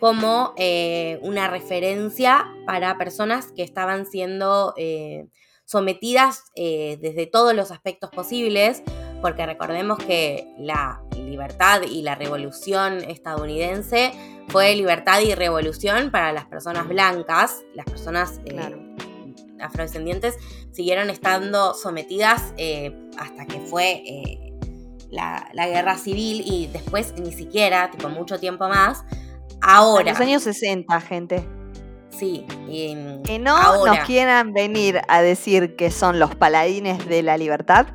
como eh, una referencia para personas que estaban siendo eh, sometidas eh, desde todos los aspectos posibles, porque recordemos que la libertad y la revolución estadounidense fue libertad y revolución para las personas blancas, las personas eh, afrodescendientes siguieron estando sometidas eh, hasta que fue eh, la, guerra civil y después ni siquiera, tipo mucho tiempo más. Ahora. En los años 60, gente. Sí. que no nos quieran venir a decir que son los paladines de la libertad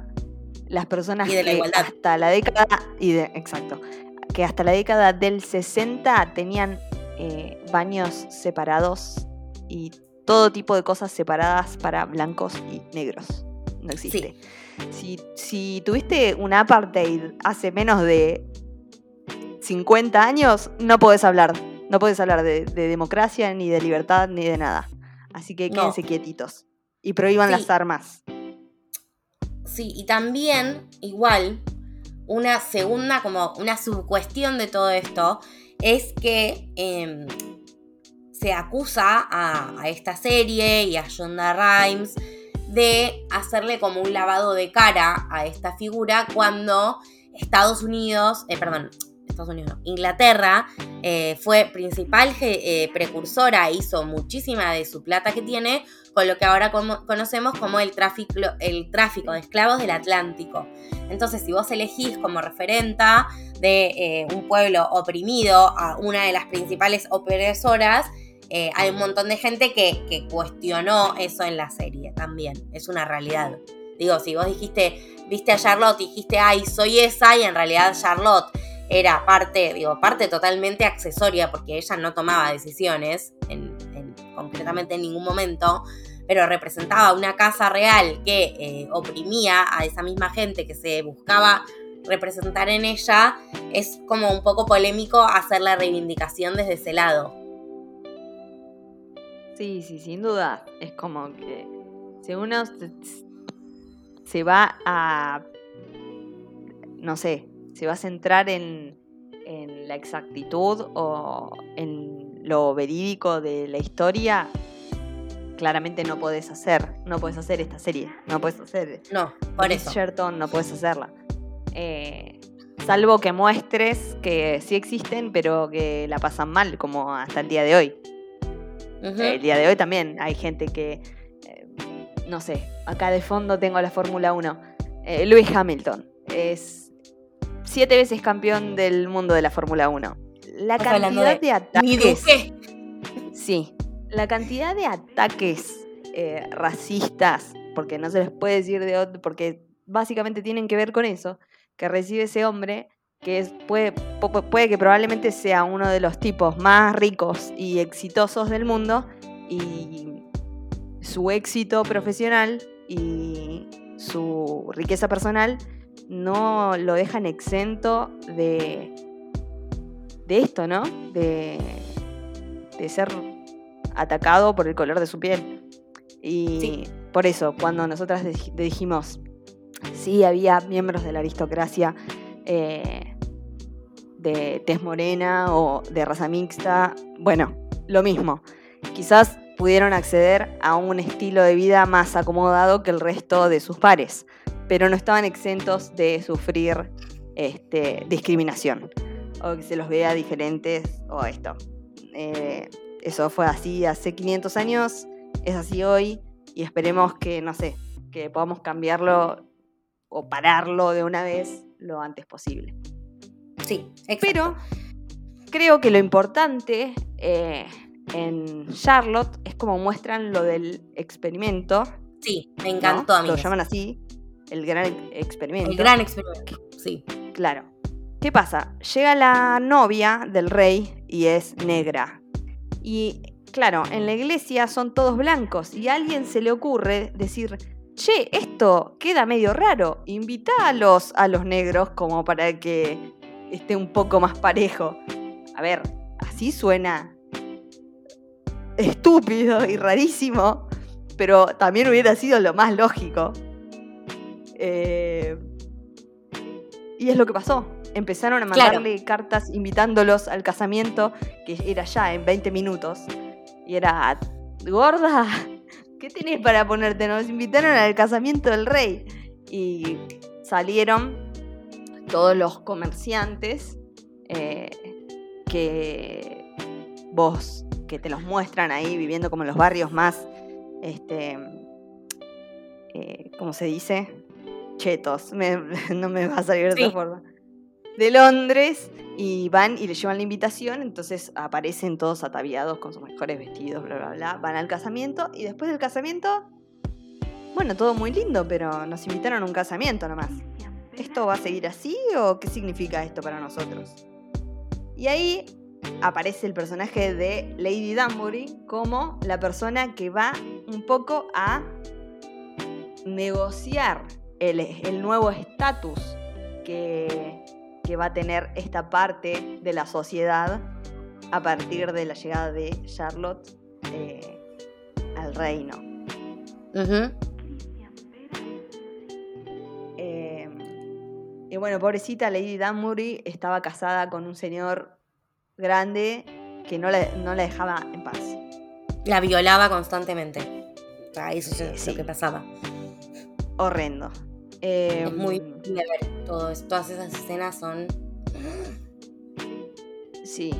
las personas que hasta la década y de, exacto que hasta la década del 60 tenían eh, baños separados y todo tipo de cosas separadas para blancos y negros. No existe. Si, si, tuviste un apartheid hace menos de 50 años, no podés hablar. No podés hablar de, democracia, ni de libertad, ni de nada. Así que quédense quietitos. Y prohíban las armas. Sí, y también, igual, una segunda, como una subcuestión de todo esto, es que em, se acusa a, esta serie y a Shonda Rhimes de hacerle como un lavado de cara a esta figura cuando Estados Unidos, eh, perdón, Estados Unidos no, Inglaterra eh, fue principal eh, precursora, hizo muchísima de su plata que tiene con lo que ahora conocemos como el tráfico, el tráfico de esclavos del Atlántico. Entonces, si vos elegís como referenta de eh, un pueblo oprimido a una de las principales opresoras, hay un montón de gente que, que cuestionó eso en la serie también. Es una realidad. Digo, si vos dijiste, viste a Charlotte y dijiste, ay, soy esa, y en realidad Charlotte era parte, digo, parte totalmente accesoria porque ella no tomaba decisiones, en, concretamente en ningún momento, pero representaba una casa real que eh, oprimía a esa misma gente que se buscaba representar en ella, es como un poco polémico hacer la reivindicación desde ese lado. Sí, sí, sin duda. Es como que si uno se va a, no sé, se va a centrar en, la exactitud o en lo verídico de la historia, claramente no puedes hacer, no puedes hacer esta serie, no puedes hacer. No, por eso. no puedes hacerla. Eh, salvo que muestres que sí existen, pero que la pasan mal, como hasta el día de hoy. El día de hoy también hay gente que, eh, no sé, acá de fondo tengo la Fórmula 1. Eh, Lewis Hamilton es siete veces campeón del mundo de la Fórmula 1. La cantidad de, ataques. Sí, la cantidad de ataques eh, racistas, porque no se les puede decir de otro, porque básicamente tienen que ver con eso, que recibe ese hombre, que es, puede, puede que probablemente sea uno de los tipos más ricos y exitosos del mundo, y su éxito profesional y su riqueza personal no lo dejan exento de, de esto, ¿no? De, de ser atacado por el color de su piel. Y por eso, cuando nosotras dijimos, sí, había miembros de la aristocracia eh, de tez morena o de raza mixta, bueno, lo mismo. Quizás pudieron acceder a un estilo de vida más acomodado que el resto de sus pares pero no estaban exentos de sufrir este, discriminación o que se los vea diferentes o esto. Eh, eso fue así hace 500 años, es así hoy y esperemos que, no sé, que podamos cambiarlo o pararlo de una vez lo antes posible. Sí, Pero creo que lo importante eh, en Charlotte es como muestran lo del experimento. Sí, me encantó a mí. Lo llaman así, el gran experimento. El gran experimento, sí. Claro. ¿Qué pasa? Llega la novia del rey y es negra. Y claro, en la iglesia son todos blancos y a alguien se le ocurre decir, che, esto queda medio raro, invita a los, a los negros como para que esté un poco más parejo. A ver, así suena estúpido y rarísimo, pero también hubiera sido lo más lógico. Eh, y es lo que pasó. Empezaron a mandarle cartas invitándolos al casamiento, que era ya en 20 minutos. Y era, gorda, ¿qué tenés para ponerte? Nos invitaron al casamiento del rey. Y salieron todos los comerciantes eh, que vos, que te los muestran ahí viviendo como en los barrios más, este, eh, ¿cómo se dice? Chetos, no me va a salir de otra forma, de Londres y van y le llevan la invitación, entonces aparecen todos ataviados con sus mejores vestidos, bla, bla, bla, van al casamiento y después del casamiento, bueno, todo muy lindo, pero nos invitaron a un casamiento nomás. ¿Esto va a seguir así o qué significa esto para nosotros? Y ahí aparece el personaje de Lady Danbury como la persona que va un poco a negociar el, nuevo estatus que, va a tener esta parte de la sociedad a partir de la llegada de Charlotte eh, al reino. Eh, y bueno, pobrecita Lady Danbury estaba casada con un señor grande que no la, no la dejaba en paz. La violaba constantemente. eso es lo que pasaba. Horrendo es muy em, ver todo todas esas escenas son Sí.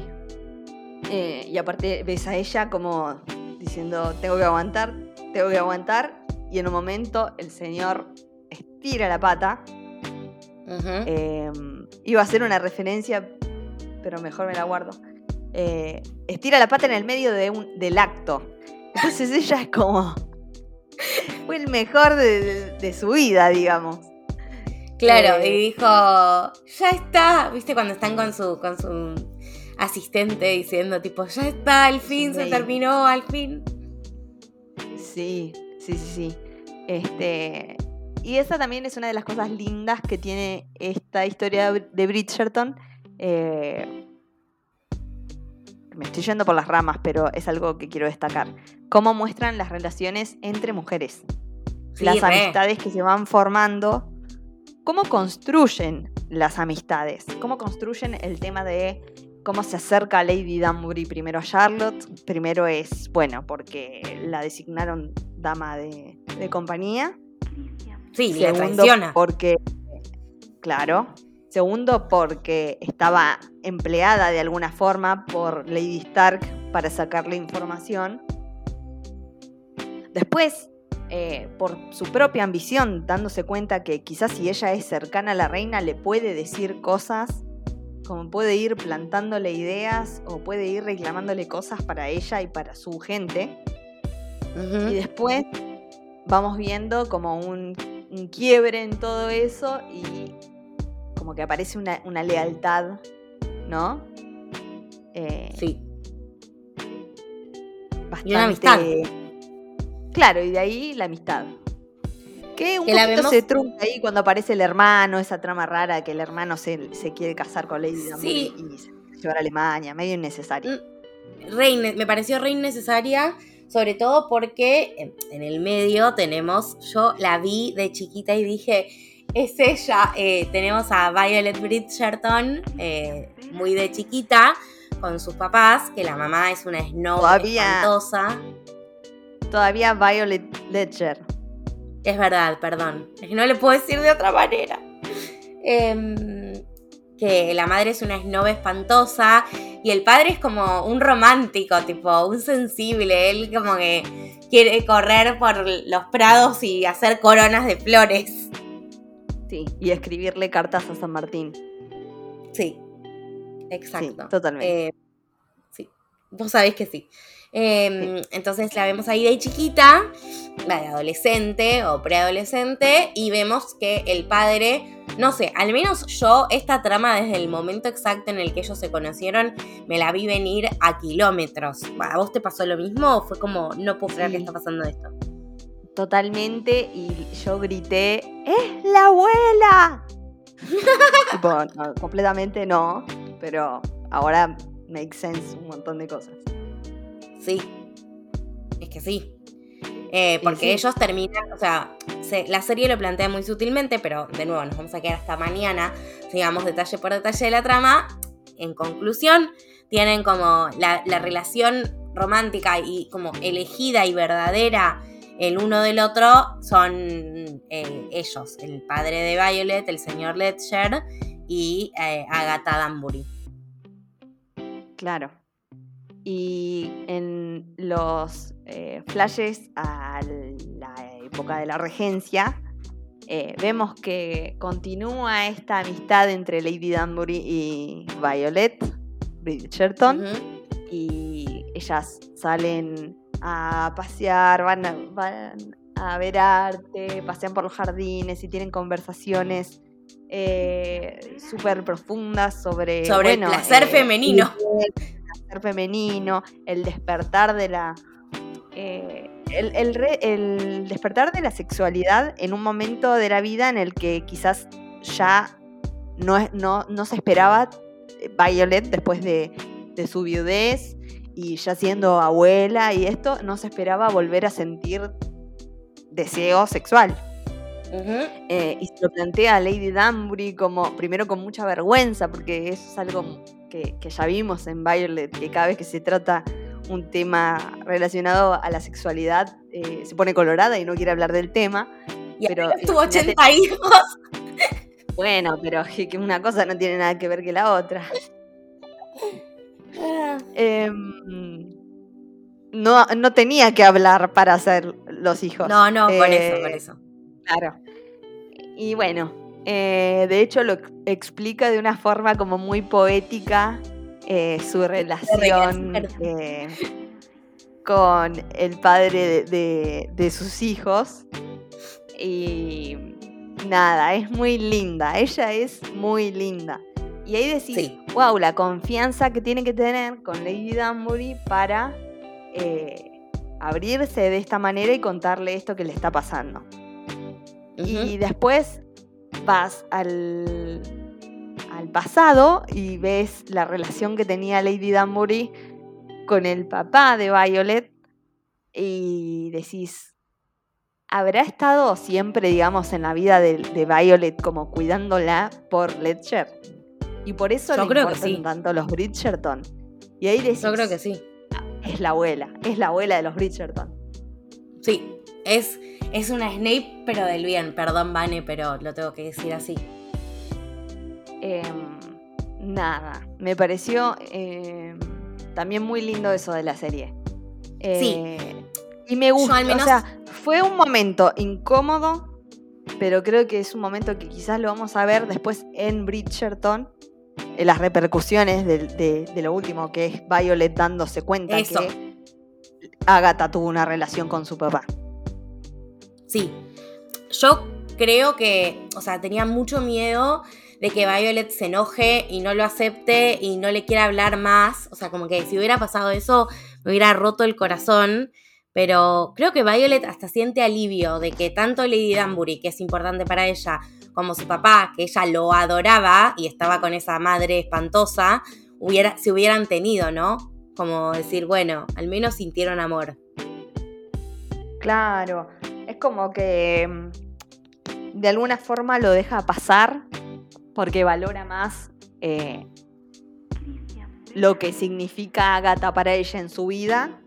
Eh, y aparte ves a ella como diciendo, tengo que aguantar, tengo que aguantar. Y en un momento el señor estira la pata. Em, iba a hacer una referencia, pero mejor me la guardo. Eh, estira la pata en el medio de un, del acto. Entonces ella es como. Fue el mejor de, su vida, digamos. Claro, eh, y dijo, ya está, viste cuando están con su, con su asistente diciendo tipo, ya está, al fin, se terminó, al fin. Sí, sí, sí, sí. Este, y esa también es una de las cosas lindas que tiene esta historia de Bridgerton. Eh, me estoy yendo por las ramas, pero es algo que quiero destacar. Cómo muestran las relaciones entre mujeres. las amistades que se van formando. Cómo construyen las amistades. Cómo construyen el tema de cómo se acerca Lady Danbury primero a Charlotte. Primero es, bueno, porque la designaron dama de, compañía. Sí, Segundo, porque, claro, Segundo, porque estaba empleada de alguna forma por Lady Stark para sacarle información. Después, eh, por su propia ambición, dándose cuenta que quizás si ella es cercana a la reina le puede decir cosas, como puede ir plantándole ideas o puede ir reclamándole cosas para ella y para su gente. Y después vamos viendo como un, un quiebre en todo eso y como que aparece una, lealtad, ¿no? Eh, sí. Bastante... Y una amistad. Claro, y de ahí la amistad. Que un poquito se trunca ahí cuando aparece el hermano, esa trama rara que el hermano se, quiere casar con Lady sí. y se llevar a Alemania, medio innecesario. Mm, me pareció re innecesaria, sobre todo porque en el medio tenemos, yo la vi de chiquita y dije, es ella. Eh, tenemos a Violet Bridgerton, eh, muy de chiquita, con sus papás, que la mamá es una snow todavía, espantosa. Todavía Violet Ledger. Es verdad, perdón. No le puedo decir de otra manera. Em, que la madre es una snob espantosa y el padre es como un romántico, tipo un sensible. Él como que quiere correr por los prados y hacer coronas de flores y escribirle cartas a San Martín. Sí, exacto. totalmente. Eh, sí, vos sabés que em, sí. Entonces la vemos ahí de chiquita, la de adolescente o preadolescente, y vemos que el padre, no sé, al menos yo esta trama desde el momento exacto en el que ellos se conocieron, me la vi venir a kilómetros. ¿A vos te pasó lo mismo o fue como, no puedo creer que está pasando esto? Totalmente y yo grité, ¡es la abuela! tipo, completamente no, pero ahora make sense un montón de cosas. Sí, es que sí. Eh, porque ellos terminan, o sea, la serie lo plantea muy sutilmente, pero de nuevo nos vamos a quedar hasta mañana, digamos detalle por detalle de la trama. En conclusión, tienen como la, la relación romántica y como elegida y verdadera el uno del otro son eh, ellos, el padre de Violet, el señor Ledger y eh, Agatha Danbury. Claro. Y en los eh, flashes a la época de la regencia, vemos que continúa esta amistad entre Lady Danbury y Violet Bridgerton. Y ellas salen a pasear, van a, van a ver arte, pasean por los jardines y tienen conversaciones eh, súper profundas sobre, sobre el placer eh, femenino. El placer femenino, el despertar de la. Eh, el, el, despertar de la sexualidad en un momento de la vida en el que quizás ya no, no, no se esperaba Violet después de, de su viudez y ya siendo abuela y esto, no se esperaba volver a sentir deseo sexual. Eh, y se lo plantea a Lady Danbury como, primero con mucha vergüenza, porque eso es algo que, ya vimos en Violet, que cada vez que se trata un tema relacionado a la sexualidad, eh, se pone colorada y no quiere hablar del tema. Y pero tuvo 80 hijos. Bueno, pero que una cosa no tiene nada que ver que la otra. Em, no, no tenía que hablar para ser los hijos. No, no, Eh, eso, por eso. Claro. Y bueno, eh, de hecho lo explica de una forma como muy poética eh, su relación eh, con el padre de, de- de sus hijos. Y nada, es muy linda. Ella es muy linda. Y ahí decís, Sí. wow, la confianza que tiene que tener con Lady Danbury para eh, abrirse de esta manera y contarle esto que le está pasando. Y después vas al, al pasado y ves la relación que tenía Lady Danbury con el papá de Violet y decís, ¿habrá estado siempre, digamos, en la vida de, de Violet como cuidándola por Ledger? Y por eso Yo le creo que sí. tanto los Bridgerton. Y ahí decís, Yo creo que sí. es la abuela, es la abuela de los Bridgerton. Sí, es, es una Snape, pero del bien. Perdón, Vane, pero lo tengo que decir así. Em, nada, me pareció em, también muy lindo eso de la serie. Eh, Y me gusta, menos- o sea, fue un momento incómodo, pero creo que es un momento que quizás lo vamos a ver después en Bridgerton, las repercusiones de lo último, que es Violet dándose cuenta Eso. que Agatha tuvo una relación con su papá. Sí. Yo creo que, o sea, tenía mucho miedo de que Violet se enoje y no lo acepte y no le quiera hablar más. O sea, como que si hubiera pasado eso, me hubiera roto el corazón. Pero creo que Violet hasta siente alivio de que tanto Lady Danbury, que es importante para ella, como su papá, que ella lo adoraba y estaba con esa madre espantosa, hubiera, se hubieran tenido, ¿no? Como decir, bueno, al menos sintieron amor. Claro, es como que mm, de alguna forma lo deja pasar porque valora más eh, lo que significa Agatha para ella en su vida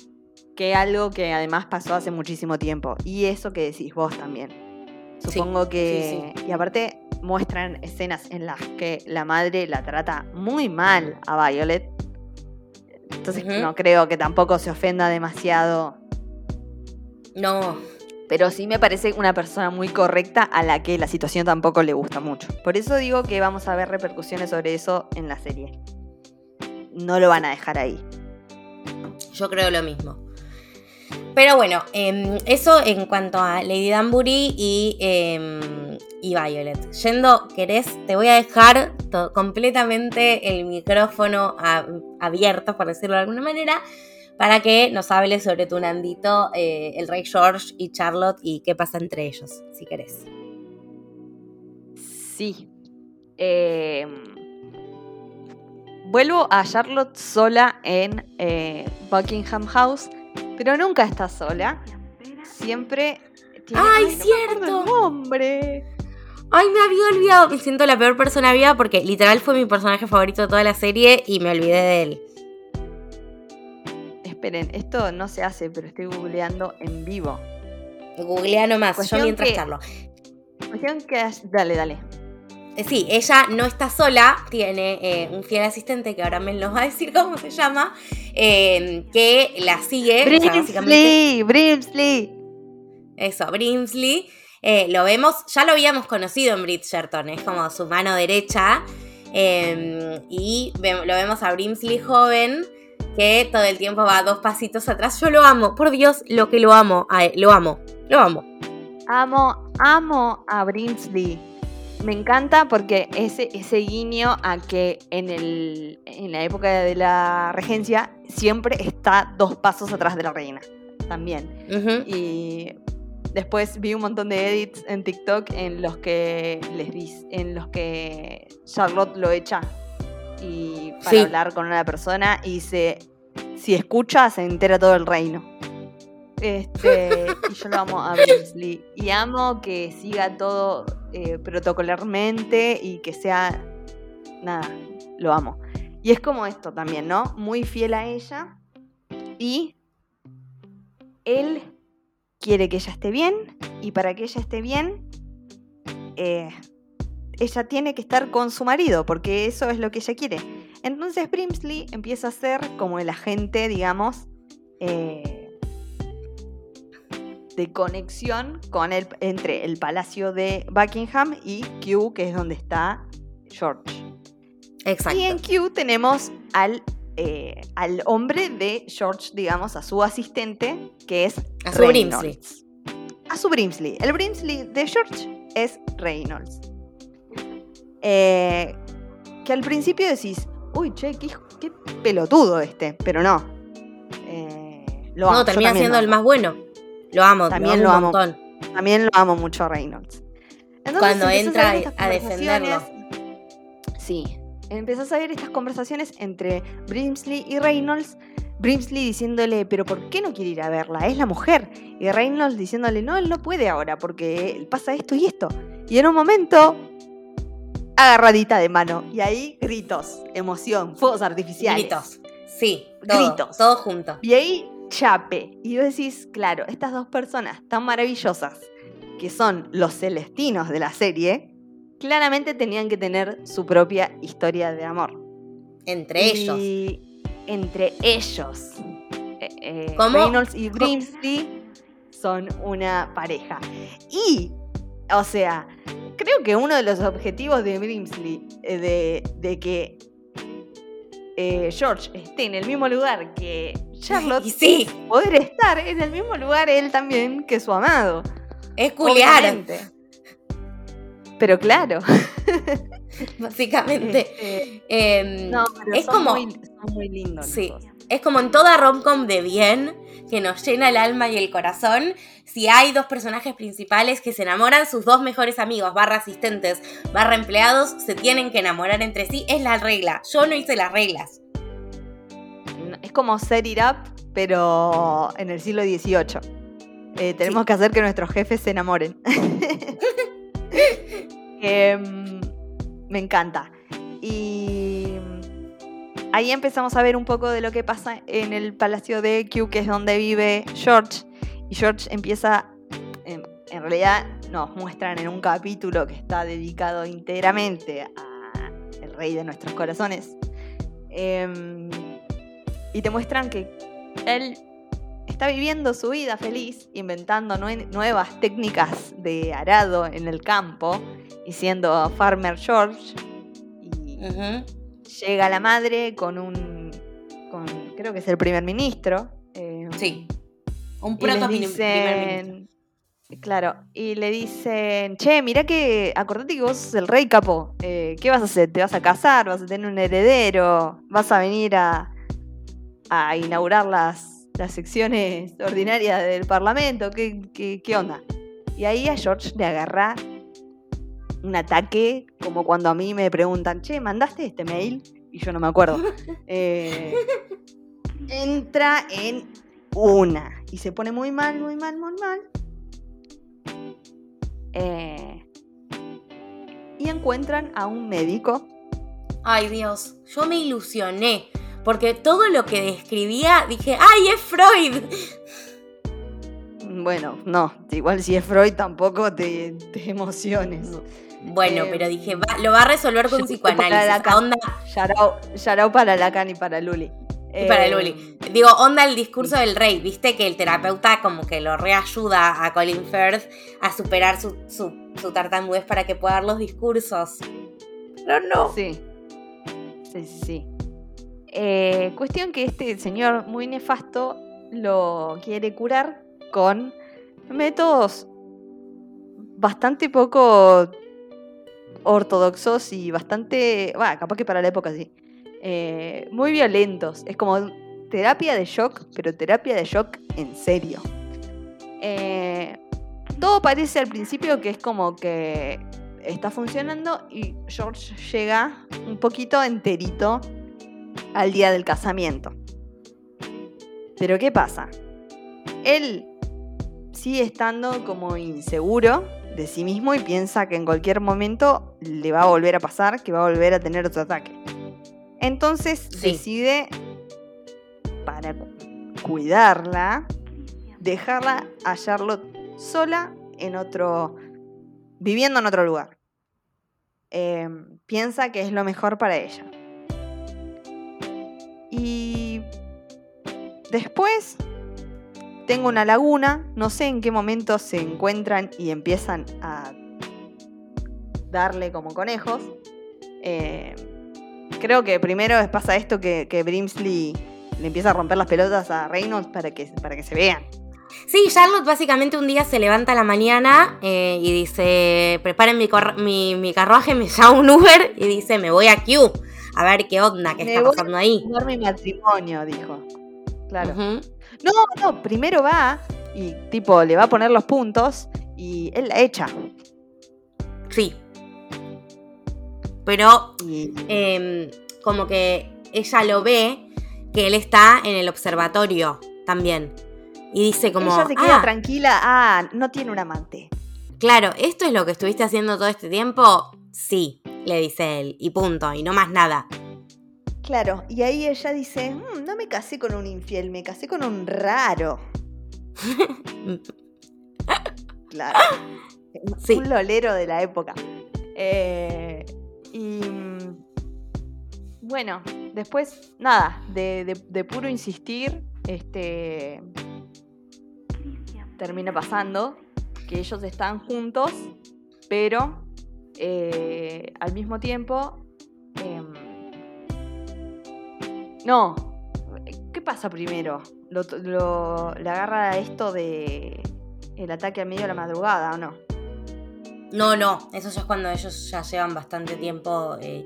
que algo que además pasó hace muchísimo tiempo. Y eso que decís vos también. Supongo que... Y aparte muestran escenas en las que la madre la trata muy mal a Violet. Entonces no creo que tampoco se ofenda demasiado No, pero sí me parece una persona muy correcta a la que la situación tampoco le gusta mucho. Por eso digo que vamos a ver repercusiones sobre eso en la serie. No lo van a dejar ahí. Yo creo lo mismo. Pero bueno, em, eso en cuanto a Lady Danbury y, em, y Violet. Yendo, ¿querés? Te voy a dejar completamente el micrófono abierto, por decirlo de alguna manera, para que nos hables sobre tu Nandito, eh, el rey George y Charlotte y qué pasa entre ellos, si querés. Sí. Eh, vuelvo a Charlotte sola en eh, Buckingham House, pero nunca está sola. Siempre tiene... ¡Ay, acuerdo cierto! el nombre. Ay, me había olvidado, me siento la peor persona viva porque literal fue mi personaje favorito de toda la serie y me olvidé de él. Esperen, esto no se hace, pero estoy googleando en vivo. Googlea nomás, yo Cuestión mientras que- charlo. Cuestión que... Dale, dale. Eh, Sí, ella no está sola, tiene eh, un fiel asistente que ahora me nos va a decir cómo se llama, eh, que la sigue. o sea, básicamente- Brimsley, Brimsley. eso, Brimsley. Eh, lo vemos, ya lo habíamos conocido en Bridgerton, es como su mano derecha. eh, y lo vemos a Brimsley joven, que todo el tiempo va dos pasitos atrás. Yo lo amo, por Dios, lo que lo amo, a él, lo amo, lo amo. Amo, amo a Brinsley. Me encanta porque ese, ese guiño a que en, el, en la época de la regencia siempre está dos pasos atrás de la reina. También. Y después vi un montón de edits en TikTok en los que les en los que Charlotte lo echa y para Sí. hablar con una persona y se si escucha se entera todo el reino. Este, y yo lo amo a Brinsley. Y amo que siga todo eh, protocolarmente y que sea. Nada, lo amo. Y es como esto también, ¿no? Muy fiel a ella. Y él quiere que ella esté bien. Y para que ella esté bien, eh, ella tiene que estar con su marido, porque eso es lo que ella quiere. Entonces Brimsley empieza a ser como el agente, digamos, eh, de conexión con el, entre el palacio de Buckingham y Kew, que es donde está George. Exacto. Y en Q tenemos al, eh, al hombre de George, digamos, a su asistente, que es A su. Brimsley. A su Brimsley. El Brimsley de George es Reynolds. Eh, que al principio decís, uy, che, qué, qué pelotudo este, pero no. Eh, lo No, termina siendo el más bueno. Lo amo, También lo amo. También lo amo mucho a Reynolds. Entonces, Cuando entra estas a defenderlo. Sí. Empezás a ver estas conversaciones entre Brimsley y Reynolds. Brimsley diciéndole, pero ¿por qué no quiere ir a verla? Es la mujer. Y Reynolds diciéndole, no, él no puede ahora porque pasa esto y esto. Y en un momento, agarradita de mano. Y ahí gritos, emoción, fuegos artificiales. Gritos. Sí, todo, Gritos. todo junto. Y ahí chape. Y vos decís, claro, estas dos personas tan maravillosas, que son los celestinos de la serie, claramente tenían que tener su propia historia de amor. Entre ellos. Y entre ellos. eh, eh, ¿Cómo? Reynolds y Brimsley son una pareja. Y, o sea, creo que uno de los objetivos de Brimsley, eh, de, de que eh, George esté en el mismo lugar que Charlotte, Y sí, poder estar en el mismo lugar él también que su amado. es culiar. Pero claro. básicamente. este, Em, no, pero es son como- muy, son muy lindos. los Sí. dos. Es como en toda romcom de bien, que nos llena el alma y el corazón. Si hay dos personajes principales que se enamoran, sus dos mejores amigos, barra asistentes, barra empleados, se tienen que enamorar entre sí. Es la regla. Yo no hice las reglas. Es como set it up, pero en el siglo XVIII. Eh, tenemos que hacer que nuestros jefes se enamoren. Em, me encanta. Y ahí empezamos a ver un poco de lo que pasa en el palacio de Q, que es donde vive George. Y George empieza, en, en realidad nos muestran en un capítulo que está dedicado íntegramente a el rey de nuestros corazones. Em, y te muestran que él está viviendo su vida feliz, inventando nue- nuevas técnicas de arado en el campo y siendo Farmer George. Llega la madre con un. Con, creo que es el primer ministro. eh, Sí. Un proto primer ministro. Claro, y le dicen, che, mira que, acordate que vos sos el rey capo, eh, ¿qué vas a hacer? ¿Te vas a casar? ¿Vas a tener un heredero? ¿Vas a venir a, a inaugurar las, las secciones ordinarias del Parlamento? ¿Qué, qué, qué onda? Y ahí a George le agarra un ataque, como cuando a mí me preguntan, che, ¿mandaste este mail? Y yo no me acuerdo. Eh, entra en una y se pone muy mal, muy mal, muy mal. Eh, y encuentran a un médico. Ay, Dios. Yo me ilusioné. Porque todo lo que describía, dije, ¡ay, es Freud! Bueno, no, igual si es Freud tampoco te, te emociones. Bueno, Eh, pero dije, va- lo va a resolver con para psicoanálisis. la Onda, Yarao, yarao para Lacan y para Luli. y para Eh, Luli. Digo, onda el discurso del rey. Viste que el terapeuta como que lo reayuda a Colin Firth a superar su, su, su tartamudez para que pueda dar los discursos. Pero no. Sí. Sí, sí, sí. Eh, cuestión que este señor muy nefasto lo quiere curar con métodos bastante poco ortodoxos y bastante, bueno, capaz que para la época sí, eh, muy violentos. Es como terapia de shock, pero terapia de shock en serio. Eh, todo parece al principio que es como que está funcionando y George llega un poquito enterito al día del casamiento. Pero ¿qué pasa? Él sigue estando como inseguro de sí mismo y piensa que en cualquier momento le va a volver a pasar, que va a volver a tener otro ataque. Entonces decide, para cuidarla, dejarla a Charlotte sola en otro, viviendo en otro lugar. Em, piensa que es lo mejor para ella. Y después tengo una laguna, no sé en qué momento se encuentran y empiezan a darle como conejos. Eh, creo que primero pasa esto que, que Brimsley le empieza a romper las pelotas a Reynolds para que, para que se vean. Sí, Charlotte básicamente un día se levanta a la mañana eh, y dice, preparen mi, mi, carruaje, me llamo un Uber y dice, me voy a Q a ver qué onda, qué está pasando ahí. A mi matrimonio, dijo. Claro. No, no, primero va y tipo le va a poner los puntos y él la echa. Sí. Pero em, como que ella lo ve que él está en el observatorio también. Y dice como... Ella se queda ah, tranquila, ah, no tiene un amante. Claro, ¿esto es lo que estuviste haciendo todo este tiempo? Sí, le dice él, y punto, y no más nada. Claro, y ahí ella dice, mm, no me casé con un infiel, me casé con un raro. claro. Sí. Un lolero de la época. Eh, y mm, bueno, después, nada, de, de puro insistir, este, termina pasando que ellos están juntos, pero eh, al mismo tiempo... Em, no, ¿qué pasa primero? Lo, ¿Le agarra esto de el ataque a medio de la madrugada o no? No, no, eso ya es cuando ellos ya llevan bastante tiempo eh,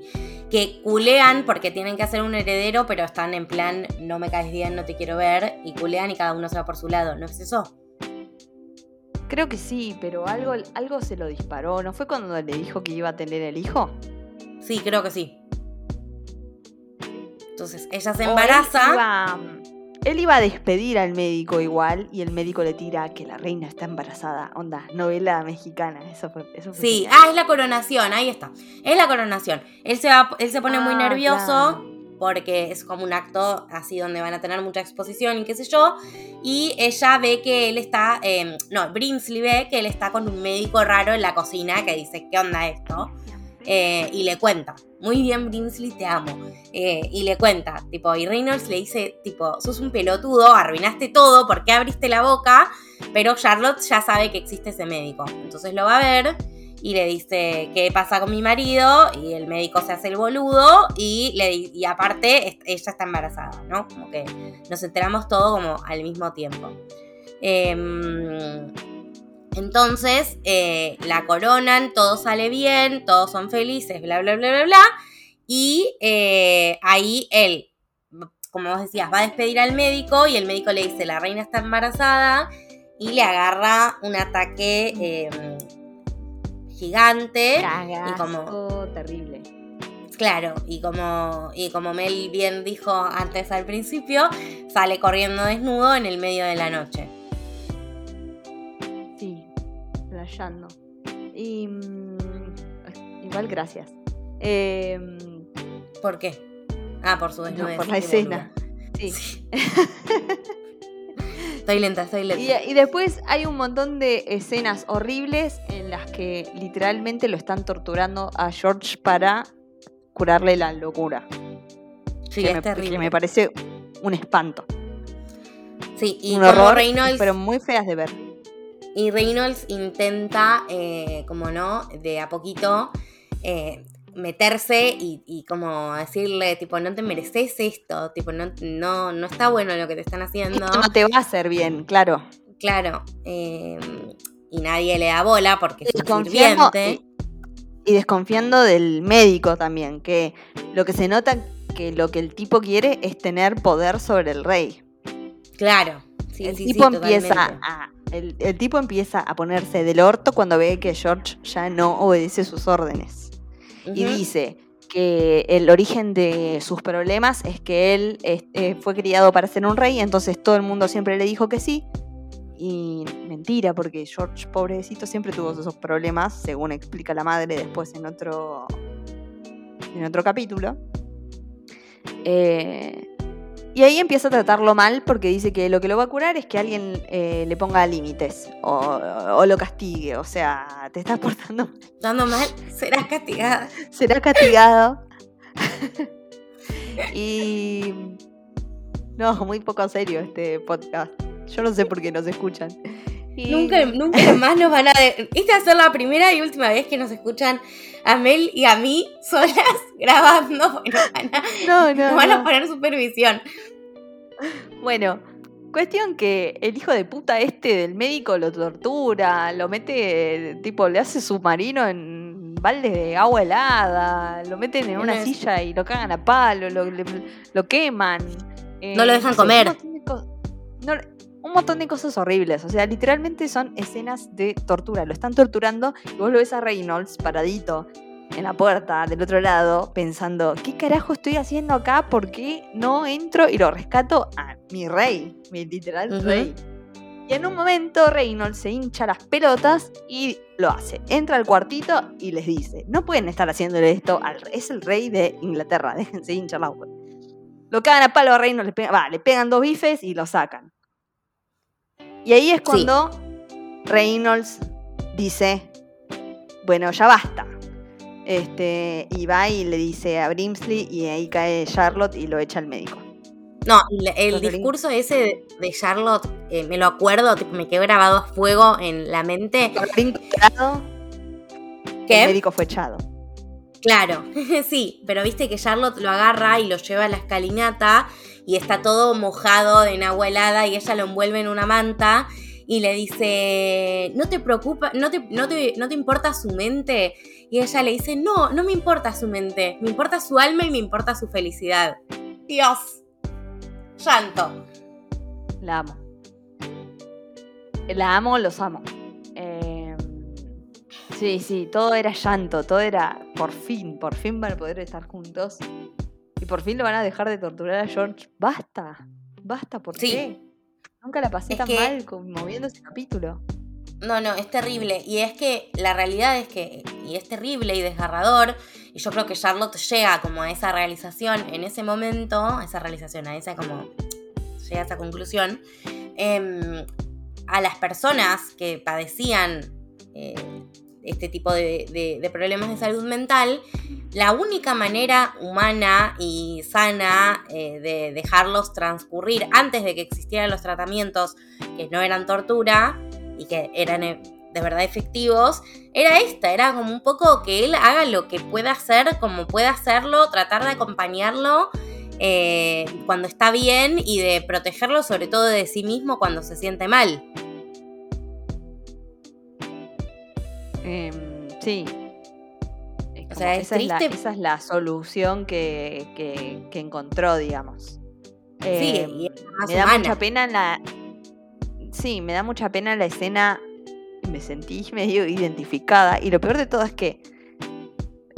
que culean porque tienen que hacer un heredero, pero están en plan no me caes bien, no te quiero ver, y culean y cada uno se va por su lado, ¿no es eso? Creo que sí, pero algo, algo se lo disparó. ¿No fue cuando le dijo que iba a tener el hijo? Sí, creo que sí. Entonces, ella se embaraza. Él iba, a despedir al médico igual y el médico le tira que la reina está embarazada. Onda, novela mexicana. Eso fue. Eso sí, ah, es la coronación, ahí está. Es la coronación. Él se, va, él se pone muy ah, nervioso porque es como un acto así donde van a tener mucha exposición y qué sé yo. Y ella ve que él está, em, no, Brinsley ve que él está con un médico raro en la cocina que dice, ¿qué onda esto? Eh, y le cuenta, muy bien Brinsley, te amo. Eh, y le cuenta, tipo, y Reynolds le dice, tipo, sos un pelotudo, arruinaste todo, ¿por qué abriste la boca? Pero Charlotte ya sabe que existe ese médico. Entonces lo va a ver y le dice qué pasa con mi marido y el médico se hace el boludo y, le, y aparte ella está embarazada, ¿no? Como que nos enteramos todo como al mismo tiempo. Em, entonces eh, la coronan, todo sale bien, todos son felices, bla, bla, bla, bla, bla. Y eh, ahí él, como vos decías, va a despedir al médico y el médico le dice, la reina está embarazada y le agarra un ataque em, gigante. y como terrible. Claro, y como, y como Mel bien dijo antes al principio, sale corriendo desnudo en el medio de la noche. Y mm, igual gracias. Em, ¿Por qué? Ah, por su desnudez. por la escena. Sí. Estoy lenta, estoy lenta. Y, después hay un montón de escenas horribles en las que literalmente lo están torturando a George para curarle la locura. Sí, es terrible. Que me parece un espanto. Sí, y un horror, Reynolds. Pero muy feas de ver. Y Reynolds intenta, eh, como no, de a poquito. Eh, meterse y, como decirle, tipo, no te mereces esto, tipo, no, no, no está bueno lo que te están haciendo. no te va a hacer bien, claro. Claro. Em, y nadie le da bola porque es un sirviente. Y, desconfiando del médico también, que lo que se nota que lo que el tipo quiere es tener poder sobre el rey. Claro. el tipo empieza a el, el, tipo empieza a ponerse del orto cuando ve que George ya no obedece sus órdenes y dice que el origen de sus problemas es que él eh, fue criado para ser un rey, entonces todo el mundo siempre le dijo que sí. Y mentira, porque George, pobrecito, siempre tuvo esos problemas, según explica la madre después en otro, en otro capítulo. Eh, y ahí empieza a tratarlo mal porque dice que lo que lo va a curar es que alguien eh, le ponga límites o, lo castigue. O sea, te estás portando Dando mal, serás castigada. Serás castigado. y No, muy poco serio este podcast. Yo no sé por qué nos escuchan. Nunca, nunca más nos van a... Esta va a ser la primera y última vez que nos escuchan a Mel y a mí solas grabando. no, no, van a poner supervisión. Bueno, cuestión que el hijo de puta este del médico lo tortura, lo mete, tipo, le hace submarino en balde de agua helada, lo meten en una silla y lo cagan a palo, lo, queman. no lo dejan comer un montón de cosas horribles. O sea, literalmente son escenas de tortura. Lo están torturando y vos lo ves a Reynolds paradito en la puerta del otro lado pensando, ¿qué carajo estoy haciendo acá? ¿Por qué no entro y lo rescato a mi rey? Mi literal rey. Y en un momento Reynolds se hincha las pelotas y lo hace. Entra al cuartito y les dice, no pueden estar haciéndole esto al Es el rey de Inglaterra, déjense hinchar la Lo cagan a palo a Reynolds, le le pegan dos bifes y lo sacan. Y ahí es cuando Reynolds dice, bueno, ya basta. Este, y va y le dice a Brimsley y ahí cae Charlotte y lo echa al médico. No, el, discurso ese de Charlotte, eh, me lo acuerdo, me quedó grabado a fuego en la mente. ¿Qué? El médico fue echado. Claro, sí, pero viste que Charlotte lo agarra y lo lleva a la escalinata y está todo mojado de agua helada y ella lo envuelve en una manta y le dice, no te preocupa, no te, no te, no te importa su mente. Y ella le dice, no, no me importa su mente, me importa su alma y me importa su felicidad. Dios, llanto. La amo. La amo, los amo. Em, sí, sí, todo era llanto, todo era por fin, por fin van a poder estar juntos. Por fin lo van a dejar de torturar a George. Basta, basta, ¿por qué? Nunca la pasé tan mal moviendo ese capítulo. No, no, es terrible. Y es que la realidad es que, y es terrible y desgarrador, y yo creo que Charlotte llega como a esa realización en ese momento, a esa realización, a esa como, llega a esa conclusión, em, a las personas que padecían eh, este tipo de, problemas de salud mental, la única manera humana y sana eh, de dejarlos transcurrir antes de que existieran los tratamientos que no eran tortura y que eran eh, de verdad efectivos, era esta, era como un poco que él haga lo que pueda hacer, como pueda hacerlo, tratar de acompañarlo eh, cuando está bien y de protegerlo sobre todo de sí mismo cuando se siente mal. Em, sí. o sea, esa, Es la, solución que, encontró, digamos. sí, em, me da mucha pena la. Sí, me da mucha pena la escena. Me sentí medio identificada. Y lo peor de todo es que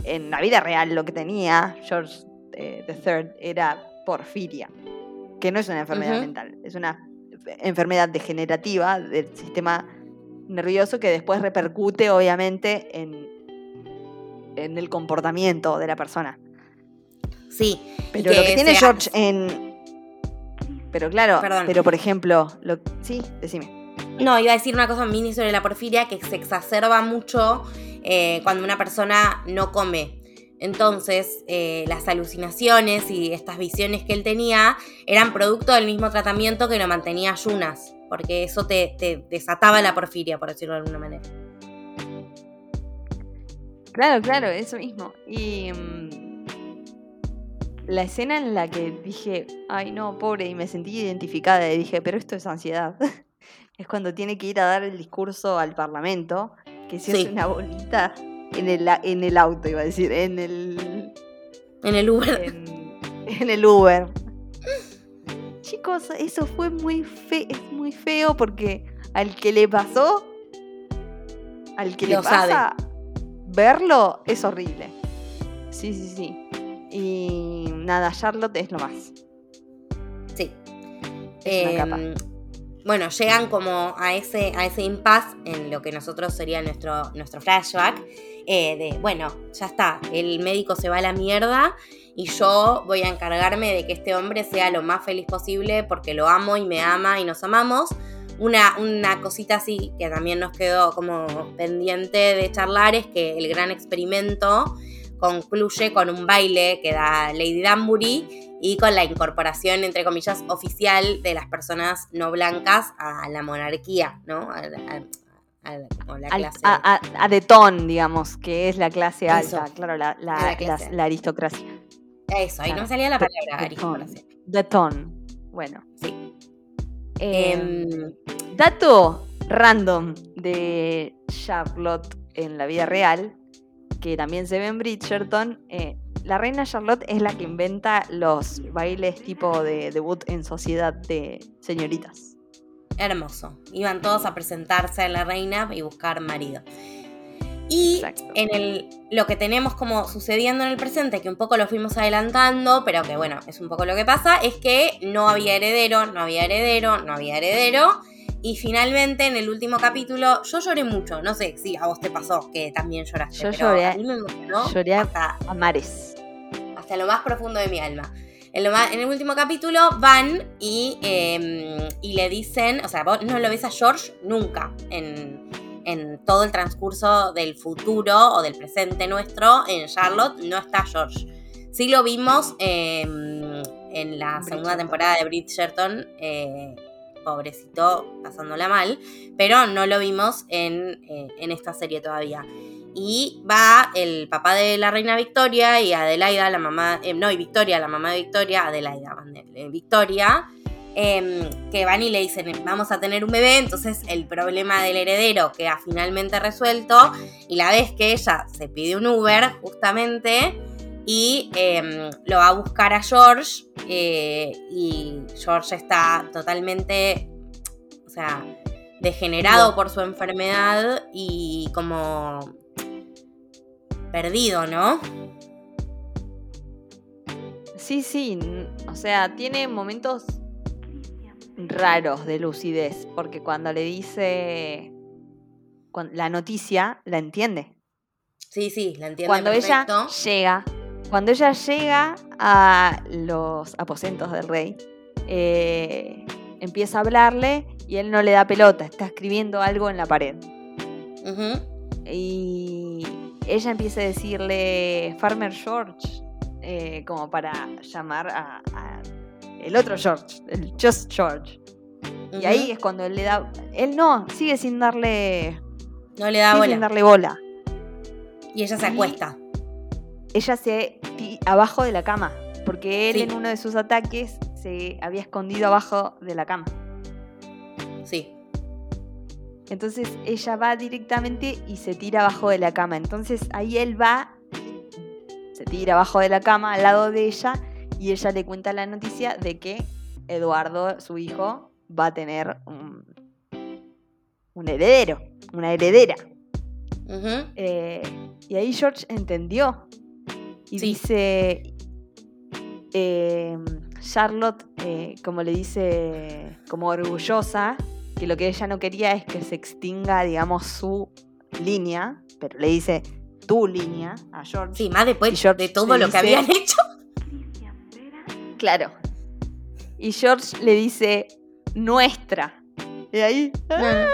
en la vida real lo que tenía George eh, III era porfiria, que no es una enfermedad mental, es una enfermedad degenerativa del sistema nervioso que después repercute obviamente en, en el comportamiento de la persona. Sí. Pero lo que tiene George en... Pero claro, pero por ejemplo, lo... sí, decime. No, iba a decir una cosa mini sobre la porfiria que se exacerba mucho eh, cuando una persona no come. Entonces, eh, las alucinaciones y estas visiones que él tenía eran producto del mismo tratamiento que lo mantenía ayunas porque eso te, desataba la porfiria, por decirlo de alguna manera. Claro, claro, eso mismo. Y mm, la escena en la que dije, ay no, pobre, y me sentí identificada y dije, pero esto es ansiedad. es cuando tiene que ir a dar el discurso al Parlamento, que se hace una bolita en el, en el auto, iba a decir, en el... En el Uber. en el Uber chicos, eso fue muy feo, es muy feo porque al que le pasó, al que le pasa, verlo es horrible. Sí, sí, sí. Y nada, Charlotte es lo más. Sí. Em, bueno, llegan como a ese, a ese impasse en lo que nosotros sería nuestro, nuestro flashback. Eh, de, bueno, ya está, el médico se va a la mierda y yo voy a encargarme de que este hombre sea lo más feliz posible porque lo amo y me ama y nos amamos. Una, una cosita así que también nos quedó como pendiente de charlar es que el gran experimento concluye con un baile que da Lady Danbury y con la incorporación, entre comillas, oficial de las personas no blancas a la monarquía, ¿no? A, la clase. A, de ton, digamos, que es la clase alta, claro, la, aristocracia. Eso, ahí no me salía la palabra ton, bueno. Sí. Em, em, dato random de Charlotte en la vida real, que también se ve en Bridgerton, eh, la reina Charlotte es la que inventa los bailes tipo de debut en sociedad de señoritas. Hermoso. Iban todos a presentarse a la reina y buscar marido. Y en el, lo que tenemos como sucediendo en el presente, que un poco lo fuimos adelantando, pero que bueno, es un poco lo que pasa, es que no había heredero, no había heredero, no había heredero. Y finalmente, en el último capítulo, yo lloré mucho. No sé si a vos te pasó que también lloraste. Yo lloré. A mí me Lloré hasta, a mares. Hasta lo más profundo de mi alma. En, el último capítulo van y, em, y, le dicen, o sea, vos no lo ves a George nunca en, en, todo el transcurso del futuro o del presente nuestro. En Charlotte no está George. Sí lo vimos em, en la segunda temporada de Bridgerton. Eh, pobrecito pasándola mal, pero no lo vimos en, eh, esta serie todavía. Y va el papá de la reina Victoria y Adelaida, la mamá, eh, no, y Victoria, la mamá de Victoria, Adelaida, eh, Victoria, em, que van y le dicen, vamos a tener un bebé, entonces el problema del heredero queda finalmente resuelto, y la vez que ella se pide un Uber, justamente, y em, lo va a buscar a George eh, y George está totalmente, o sea, degenerado por su enfermedad y como perdido, ¿no? Sí, sí, o sea, tiene momentos raros de lucidez, porque cuando le dice la noticia, la entiende. Sí, sí, la entiende. Cuando ella llega cuando ella llega a los aposentos del rey, eh, empieza a hablarle y él no le da pelota, está escribiendo algo en la pared. Y ella empieza a decirle Farmer George, eh, como para llamar a, el otro George, el Just George. Y ahí es cuando él le da. Él no, sigue sin darle. No le da bola. Sin darle bola. Y ella se acuesta ella se abajo de la cama, porque él en uno de sus ataques se había escondido abajo de la cama. Sí. Entonces ella va directamente y se tira abajo de la cama. Entonces ahí él va, se tira abajo de la cama al lado de ella y ella le cuenta la noticia de que Eduardo, su hijo, va a tener un, heredero, una heredera. Eh, y ahí George entendió y dice, em, Charlotte, eh, como le dice, como orgullosa, que lo que ella no quería es que se extinga, digamos, su línea, pero le dice tu línea a George. Sí, más después de todo lo que habían hecho. Claro. Y George le dice nuestra. Y ahí. ¡ah!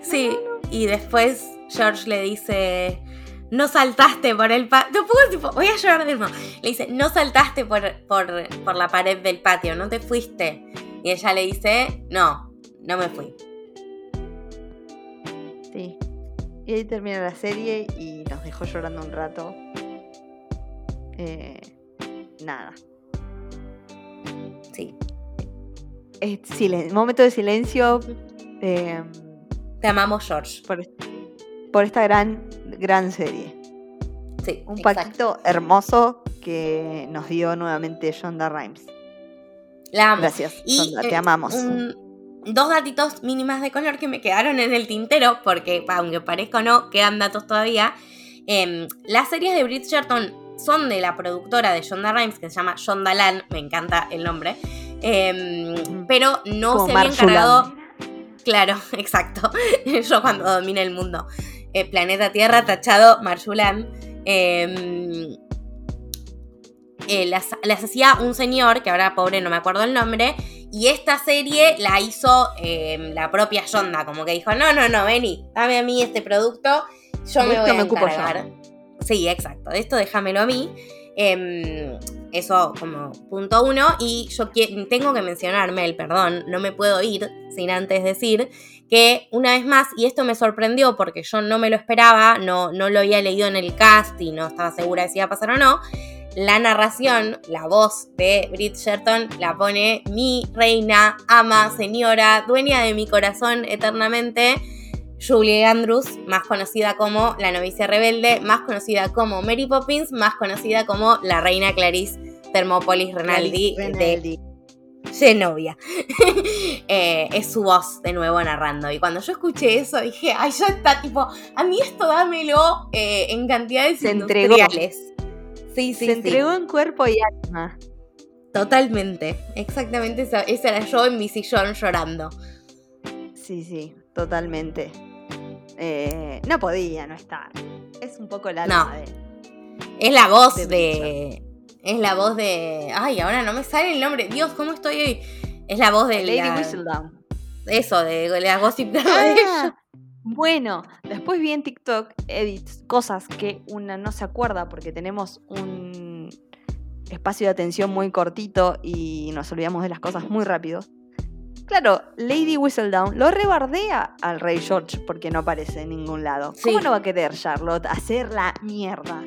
Sí, y después George le dice no saltaste por el patio. voy a llorar de nuevo. Le dice, no saltaste por, por, la pared del patio, no te fuiste. Y ella le dice, no, no me fui. Sí. Y ahí termina la serie y nos dejó llorando un rato. Eh, nada. Sí. momento de silencio. Eh, Te amamos, George. Por, por esta gran gran serie. Sí, un paquito hermoso que nos dio nuevamente Shonda Rhimes. La amo. Gracias, te eh, amamos. dos gatitos mínimas de color que me quedaron en el tintero, porque aunque parezca o no, quedan datos todavía. Em, las series de Bridgerton son de la productora de Shonda Rhimes, que se llama Shonda Land, me encanta el nombre, em, pero no se había encargado... Claro, exacto. Yo cuando domine el mundo. Eh, planeta Tierra tachado Marjulan. Em, eh, las, hacía un señor, que ahora pobre no me acuerdo el nombre, y esta serie la hizo em, la propia Yonda, como que dijo, no, no, no, vení, dame a mí este producto, yo me voy a encargar. Sí, exacto. De esto déjamelo a mí. Em, eso como punto uno. Y yo tengo que mencionar, Mel, perdón, no me puedo ir sin antes decir que una vez más, y esto me sorprendió porque yo no me lo esperaba, no, no lo había leído en el cast y no estaba segura de si iba a pasar o no, la narración, la voz de Bridgerton la pone mi reina, ama, señora, dueña de mi corazón eternamente, Julie Andrews, más conocida como la novicia rebelde, más conocida como Mary Poppins, más conocida como la reina Clarice Thermopolis Renaldi, de Genovia. Eh, es su voz de nuevo narrando. Y cuando yo escuché eso dije, ay, ya está, tipo, a mí esto dámelo eh, en cantidades Se industriales. Sí, sí, Se entregó en cuerpo y alma. Totalmente, exactamente esa, era yo en mi sillón llorando. Sí, sí, totalmente. Eh, no podía no estar. Es un poco la no. Es la voz de. Es la voz de. Ay, ahora no me sale el nombre. Dios, ¿cómo estoy hoy? Es la voz de. Lady Whistledown. Eso, de, la gossip de ah, Bueno, después vi en TikTok edits, cosas que una no se acuerda porque tenemos un espacio de atención muy cortito y nos olvidamos de las cosas muy rápido. Claro, Lady Whistledown lo rebardea al rey George porque no aparece en ningún lado. ¿Cómo no va a querer Charlotte hacer la mierda?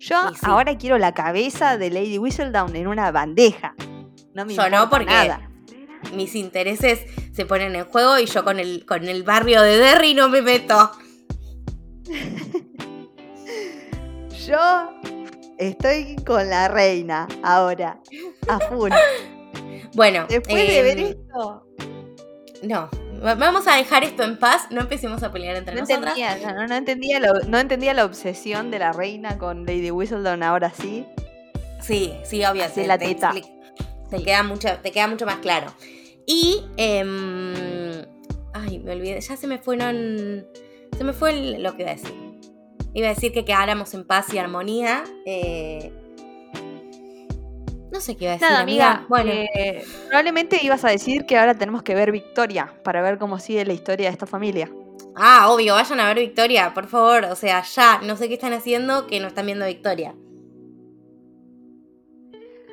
Yo ahora quiero la cabeza de Lady Whistledown en una bandeja. No me yo no, porque nada. mis intereses se ponen en juego y yo con el, con el barrio de Derry no me meto. yo estoy con la reina ahora, a full. Bueno, después de ver em, esto, no, vamos a dejar esto en paz, no empecemos a pelear entre nosotras. no, entendía no entendía la obsesión de la reina con Lady Whistledown ahora sí. Sí, sí, obvio. Sí, la teta. Te, queda mucho, te queda mucho más claro. Y. Em, ay, me olvidé. Ya se me fueron. Se me fue lo que iba a decir. Iba a decir que quedáramos en paz y armonía. Eh, no sé qué iba a decir. Nada, amiga. Bueno, eh, probablemente ibas a decir que ahora tenemos que ver Victoria para ver cómo sigue la historia de esta familia. Ah, obvio, vayan a ver Victoria, por favor. O sea, ya, no sé qué están haciendo que no están viendo Victoria.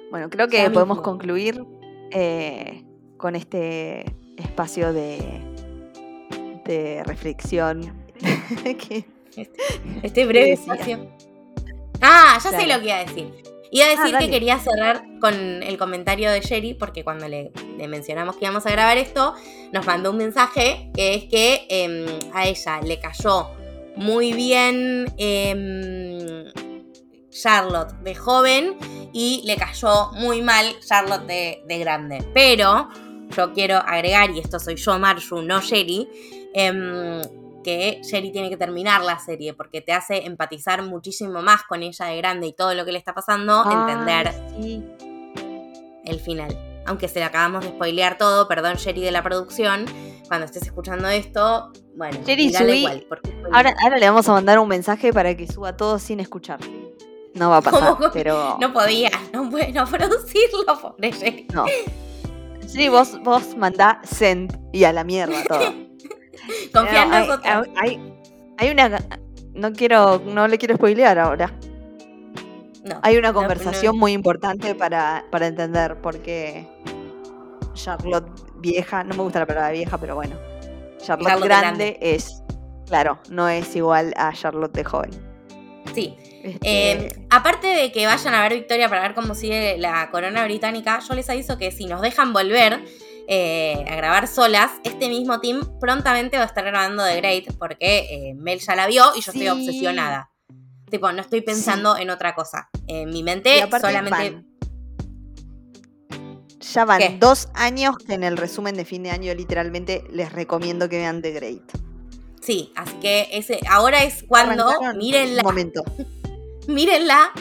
Bueno, creo que podemos concluir eh, con este espacio de, de reflexión. este, breve espacio. Ah, ya sé lo que iba a decir. Iba a ah, decir que quería cerrar con el comentario de Sherry, porque cuando le, mencionamos que íbamos a grabar esto, nos mandó un mensaje que es que em, a ella le cayó muy bien em, Charlotte de joven y le cayó muy mal Charlotte de, grande. Pero yo quiero agregar, y esto soy yo, Marju, no Sherry, em, que Sherry tiene que terminar la serie porque te hace empatizar muchísimo más con ella de grande y todo lo que le está pasando, entender el final. Aunque se le acabamos de spoilear todo, perdón Sherry de la producción, cuando estés escuchando esto, bueno, Sherry igual. ahora, ahora le vamos a mandar un mensaje para que suba todo sin escuchar. No va a pasar, pero... No podía, no puede no producirlo, pobre Sherry. No. Sí, vos, vos mandá send y a la mierda todo. Confía en nosotros. Hay, una. No quiero. No le quiero spoilear ahora. No, hay una conversación muy importante para, para entender porque Charlotte vieja, no me gusta la palabra vieja, pero bueno. Charlotte, grande, es, claro, no es igual a Charlotte de joven. Sí. Este, em, aparte de que vayan a ver Victoria para ver cómo sigue la corona británica, yo les aviso que si nos dejan volver, eh, a grabar solas, este mismo team prontamente va a estar grabando The Great porque eh, Mel ya la vio y yo estoy obsesionada. Tipo, no estoy pensando en otra cosa. En mi mente solamente... Ya van dos años que en el resumen de fin de año literalmente les recomiendo que vean The Great. Sí, así que ese, ahora es cuando mírenla. momento. mírenla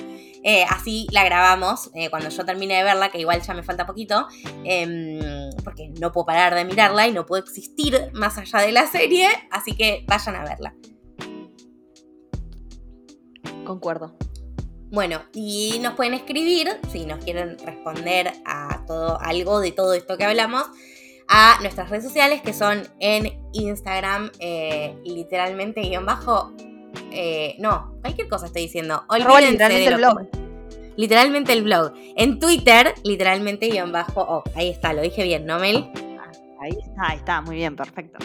eh, así la grabamos eh, cuando yo termine de verla, que igual ya me falta poquito, em, porque no puedo parar de mirarla y no puedo existir más allá de la serie, así que vayan a verla. Concuerdo. Bueno, y nos pueden escribir si nos quieren responder a todo algo de todo esto que hablamos a nuestras redes sociales que son en Instagram, eh, literalmente guion bajo eh, no, cualquier cosa estoy diciendo. Olvídense de lo blog. Literalmente el blog. En Twitter, literalmente guion bajo, oh, ahí está, lo dije bien, ¿no, Mel? Ahí está, ahí está, muy bien, perfecto.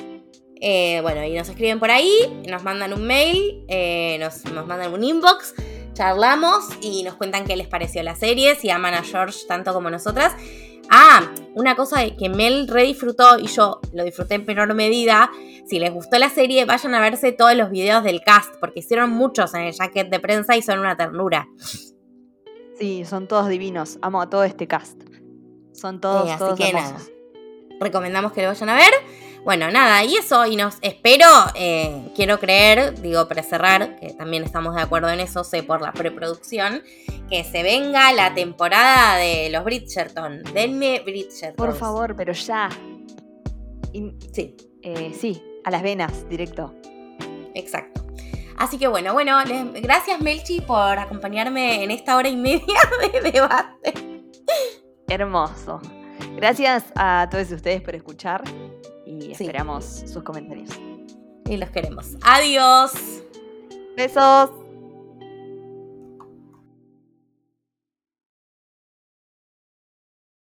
Eh, bueno, y nos escriben por ahí, nos mandan un mail, eh, nos, nos mandan un inbox, charlamos y nos cuentan qué les pareció la serie, si aman a George tanto como nosotras. Ah, una cosa que Mel re disfrutó y yo lo disfruté en menor medida. Si les gustó la serie, vayan a verse todos los videos del cast, porque hicieron muchos en el jacket de prensa y son una ternura. Sí, son todos divinos. Amo a todo este cast. Son todos, así todos que hermosos. nada. Recomendamos que lo vayan a ver. Bueno, nada, y eso, y nos espero, eh, quiero creer, digo para cerrar, que también estamos de acuerdo en eso, sé por la preproducción, que se venga la temporada de los Bridgerton. Denme Bridgerton. Por favor, pero ya. Y, Sí, eh, sí, a las venas, directo. exacto. Así que bueno, bueno, les- gracias Melchi por acompañarme en esta hora y media de debate. Hermoso. Gracias a todos ustedes por escuchar y Sí. esperamos sus comentarios. Y los queremos. Adiós. Besos.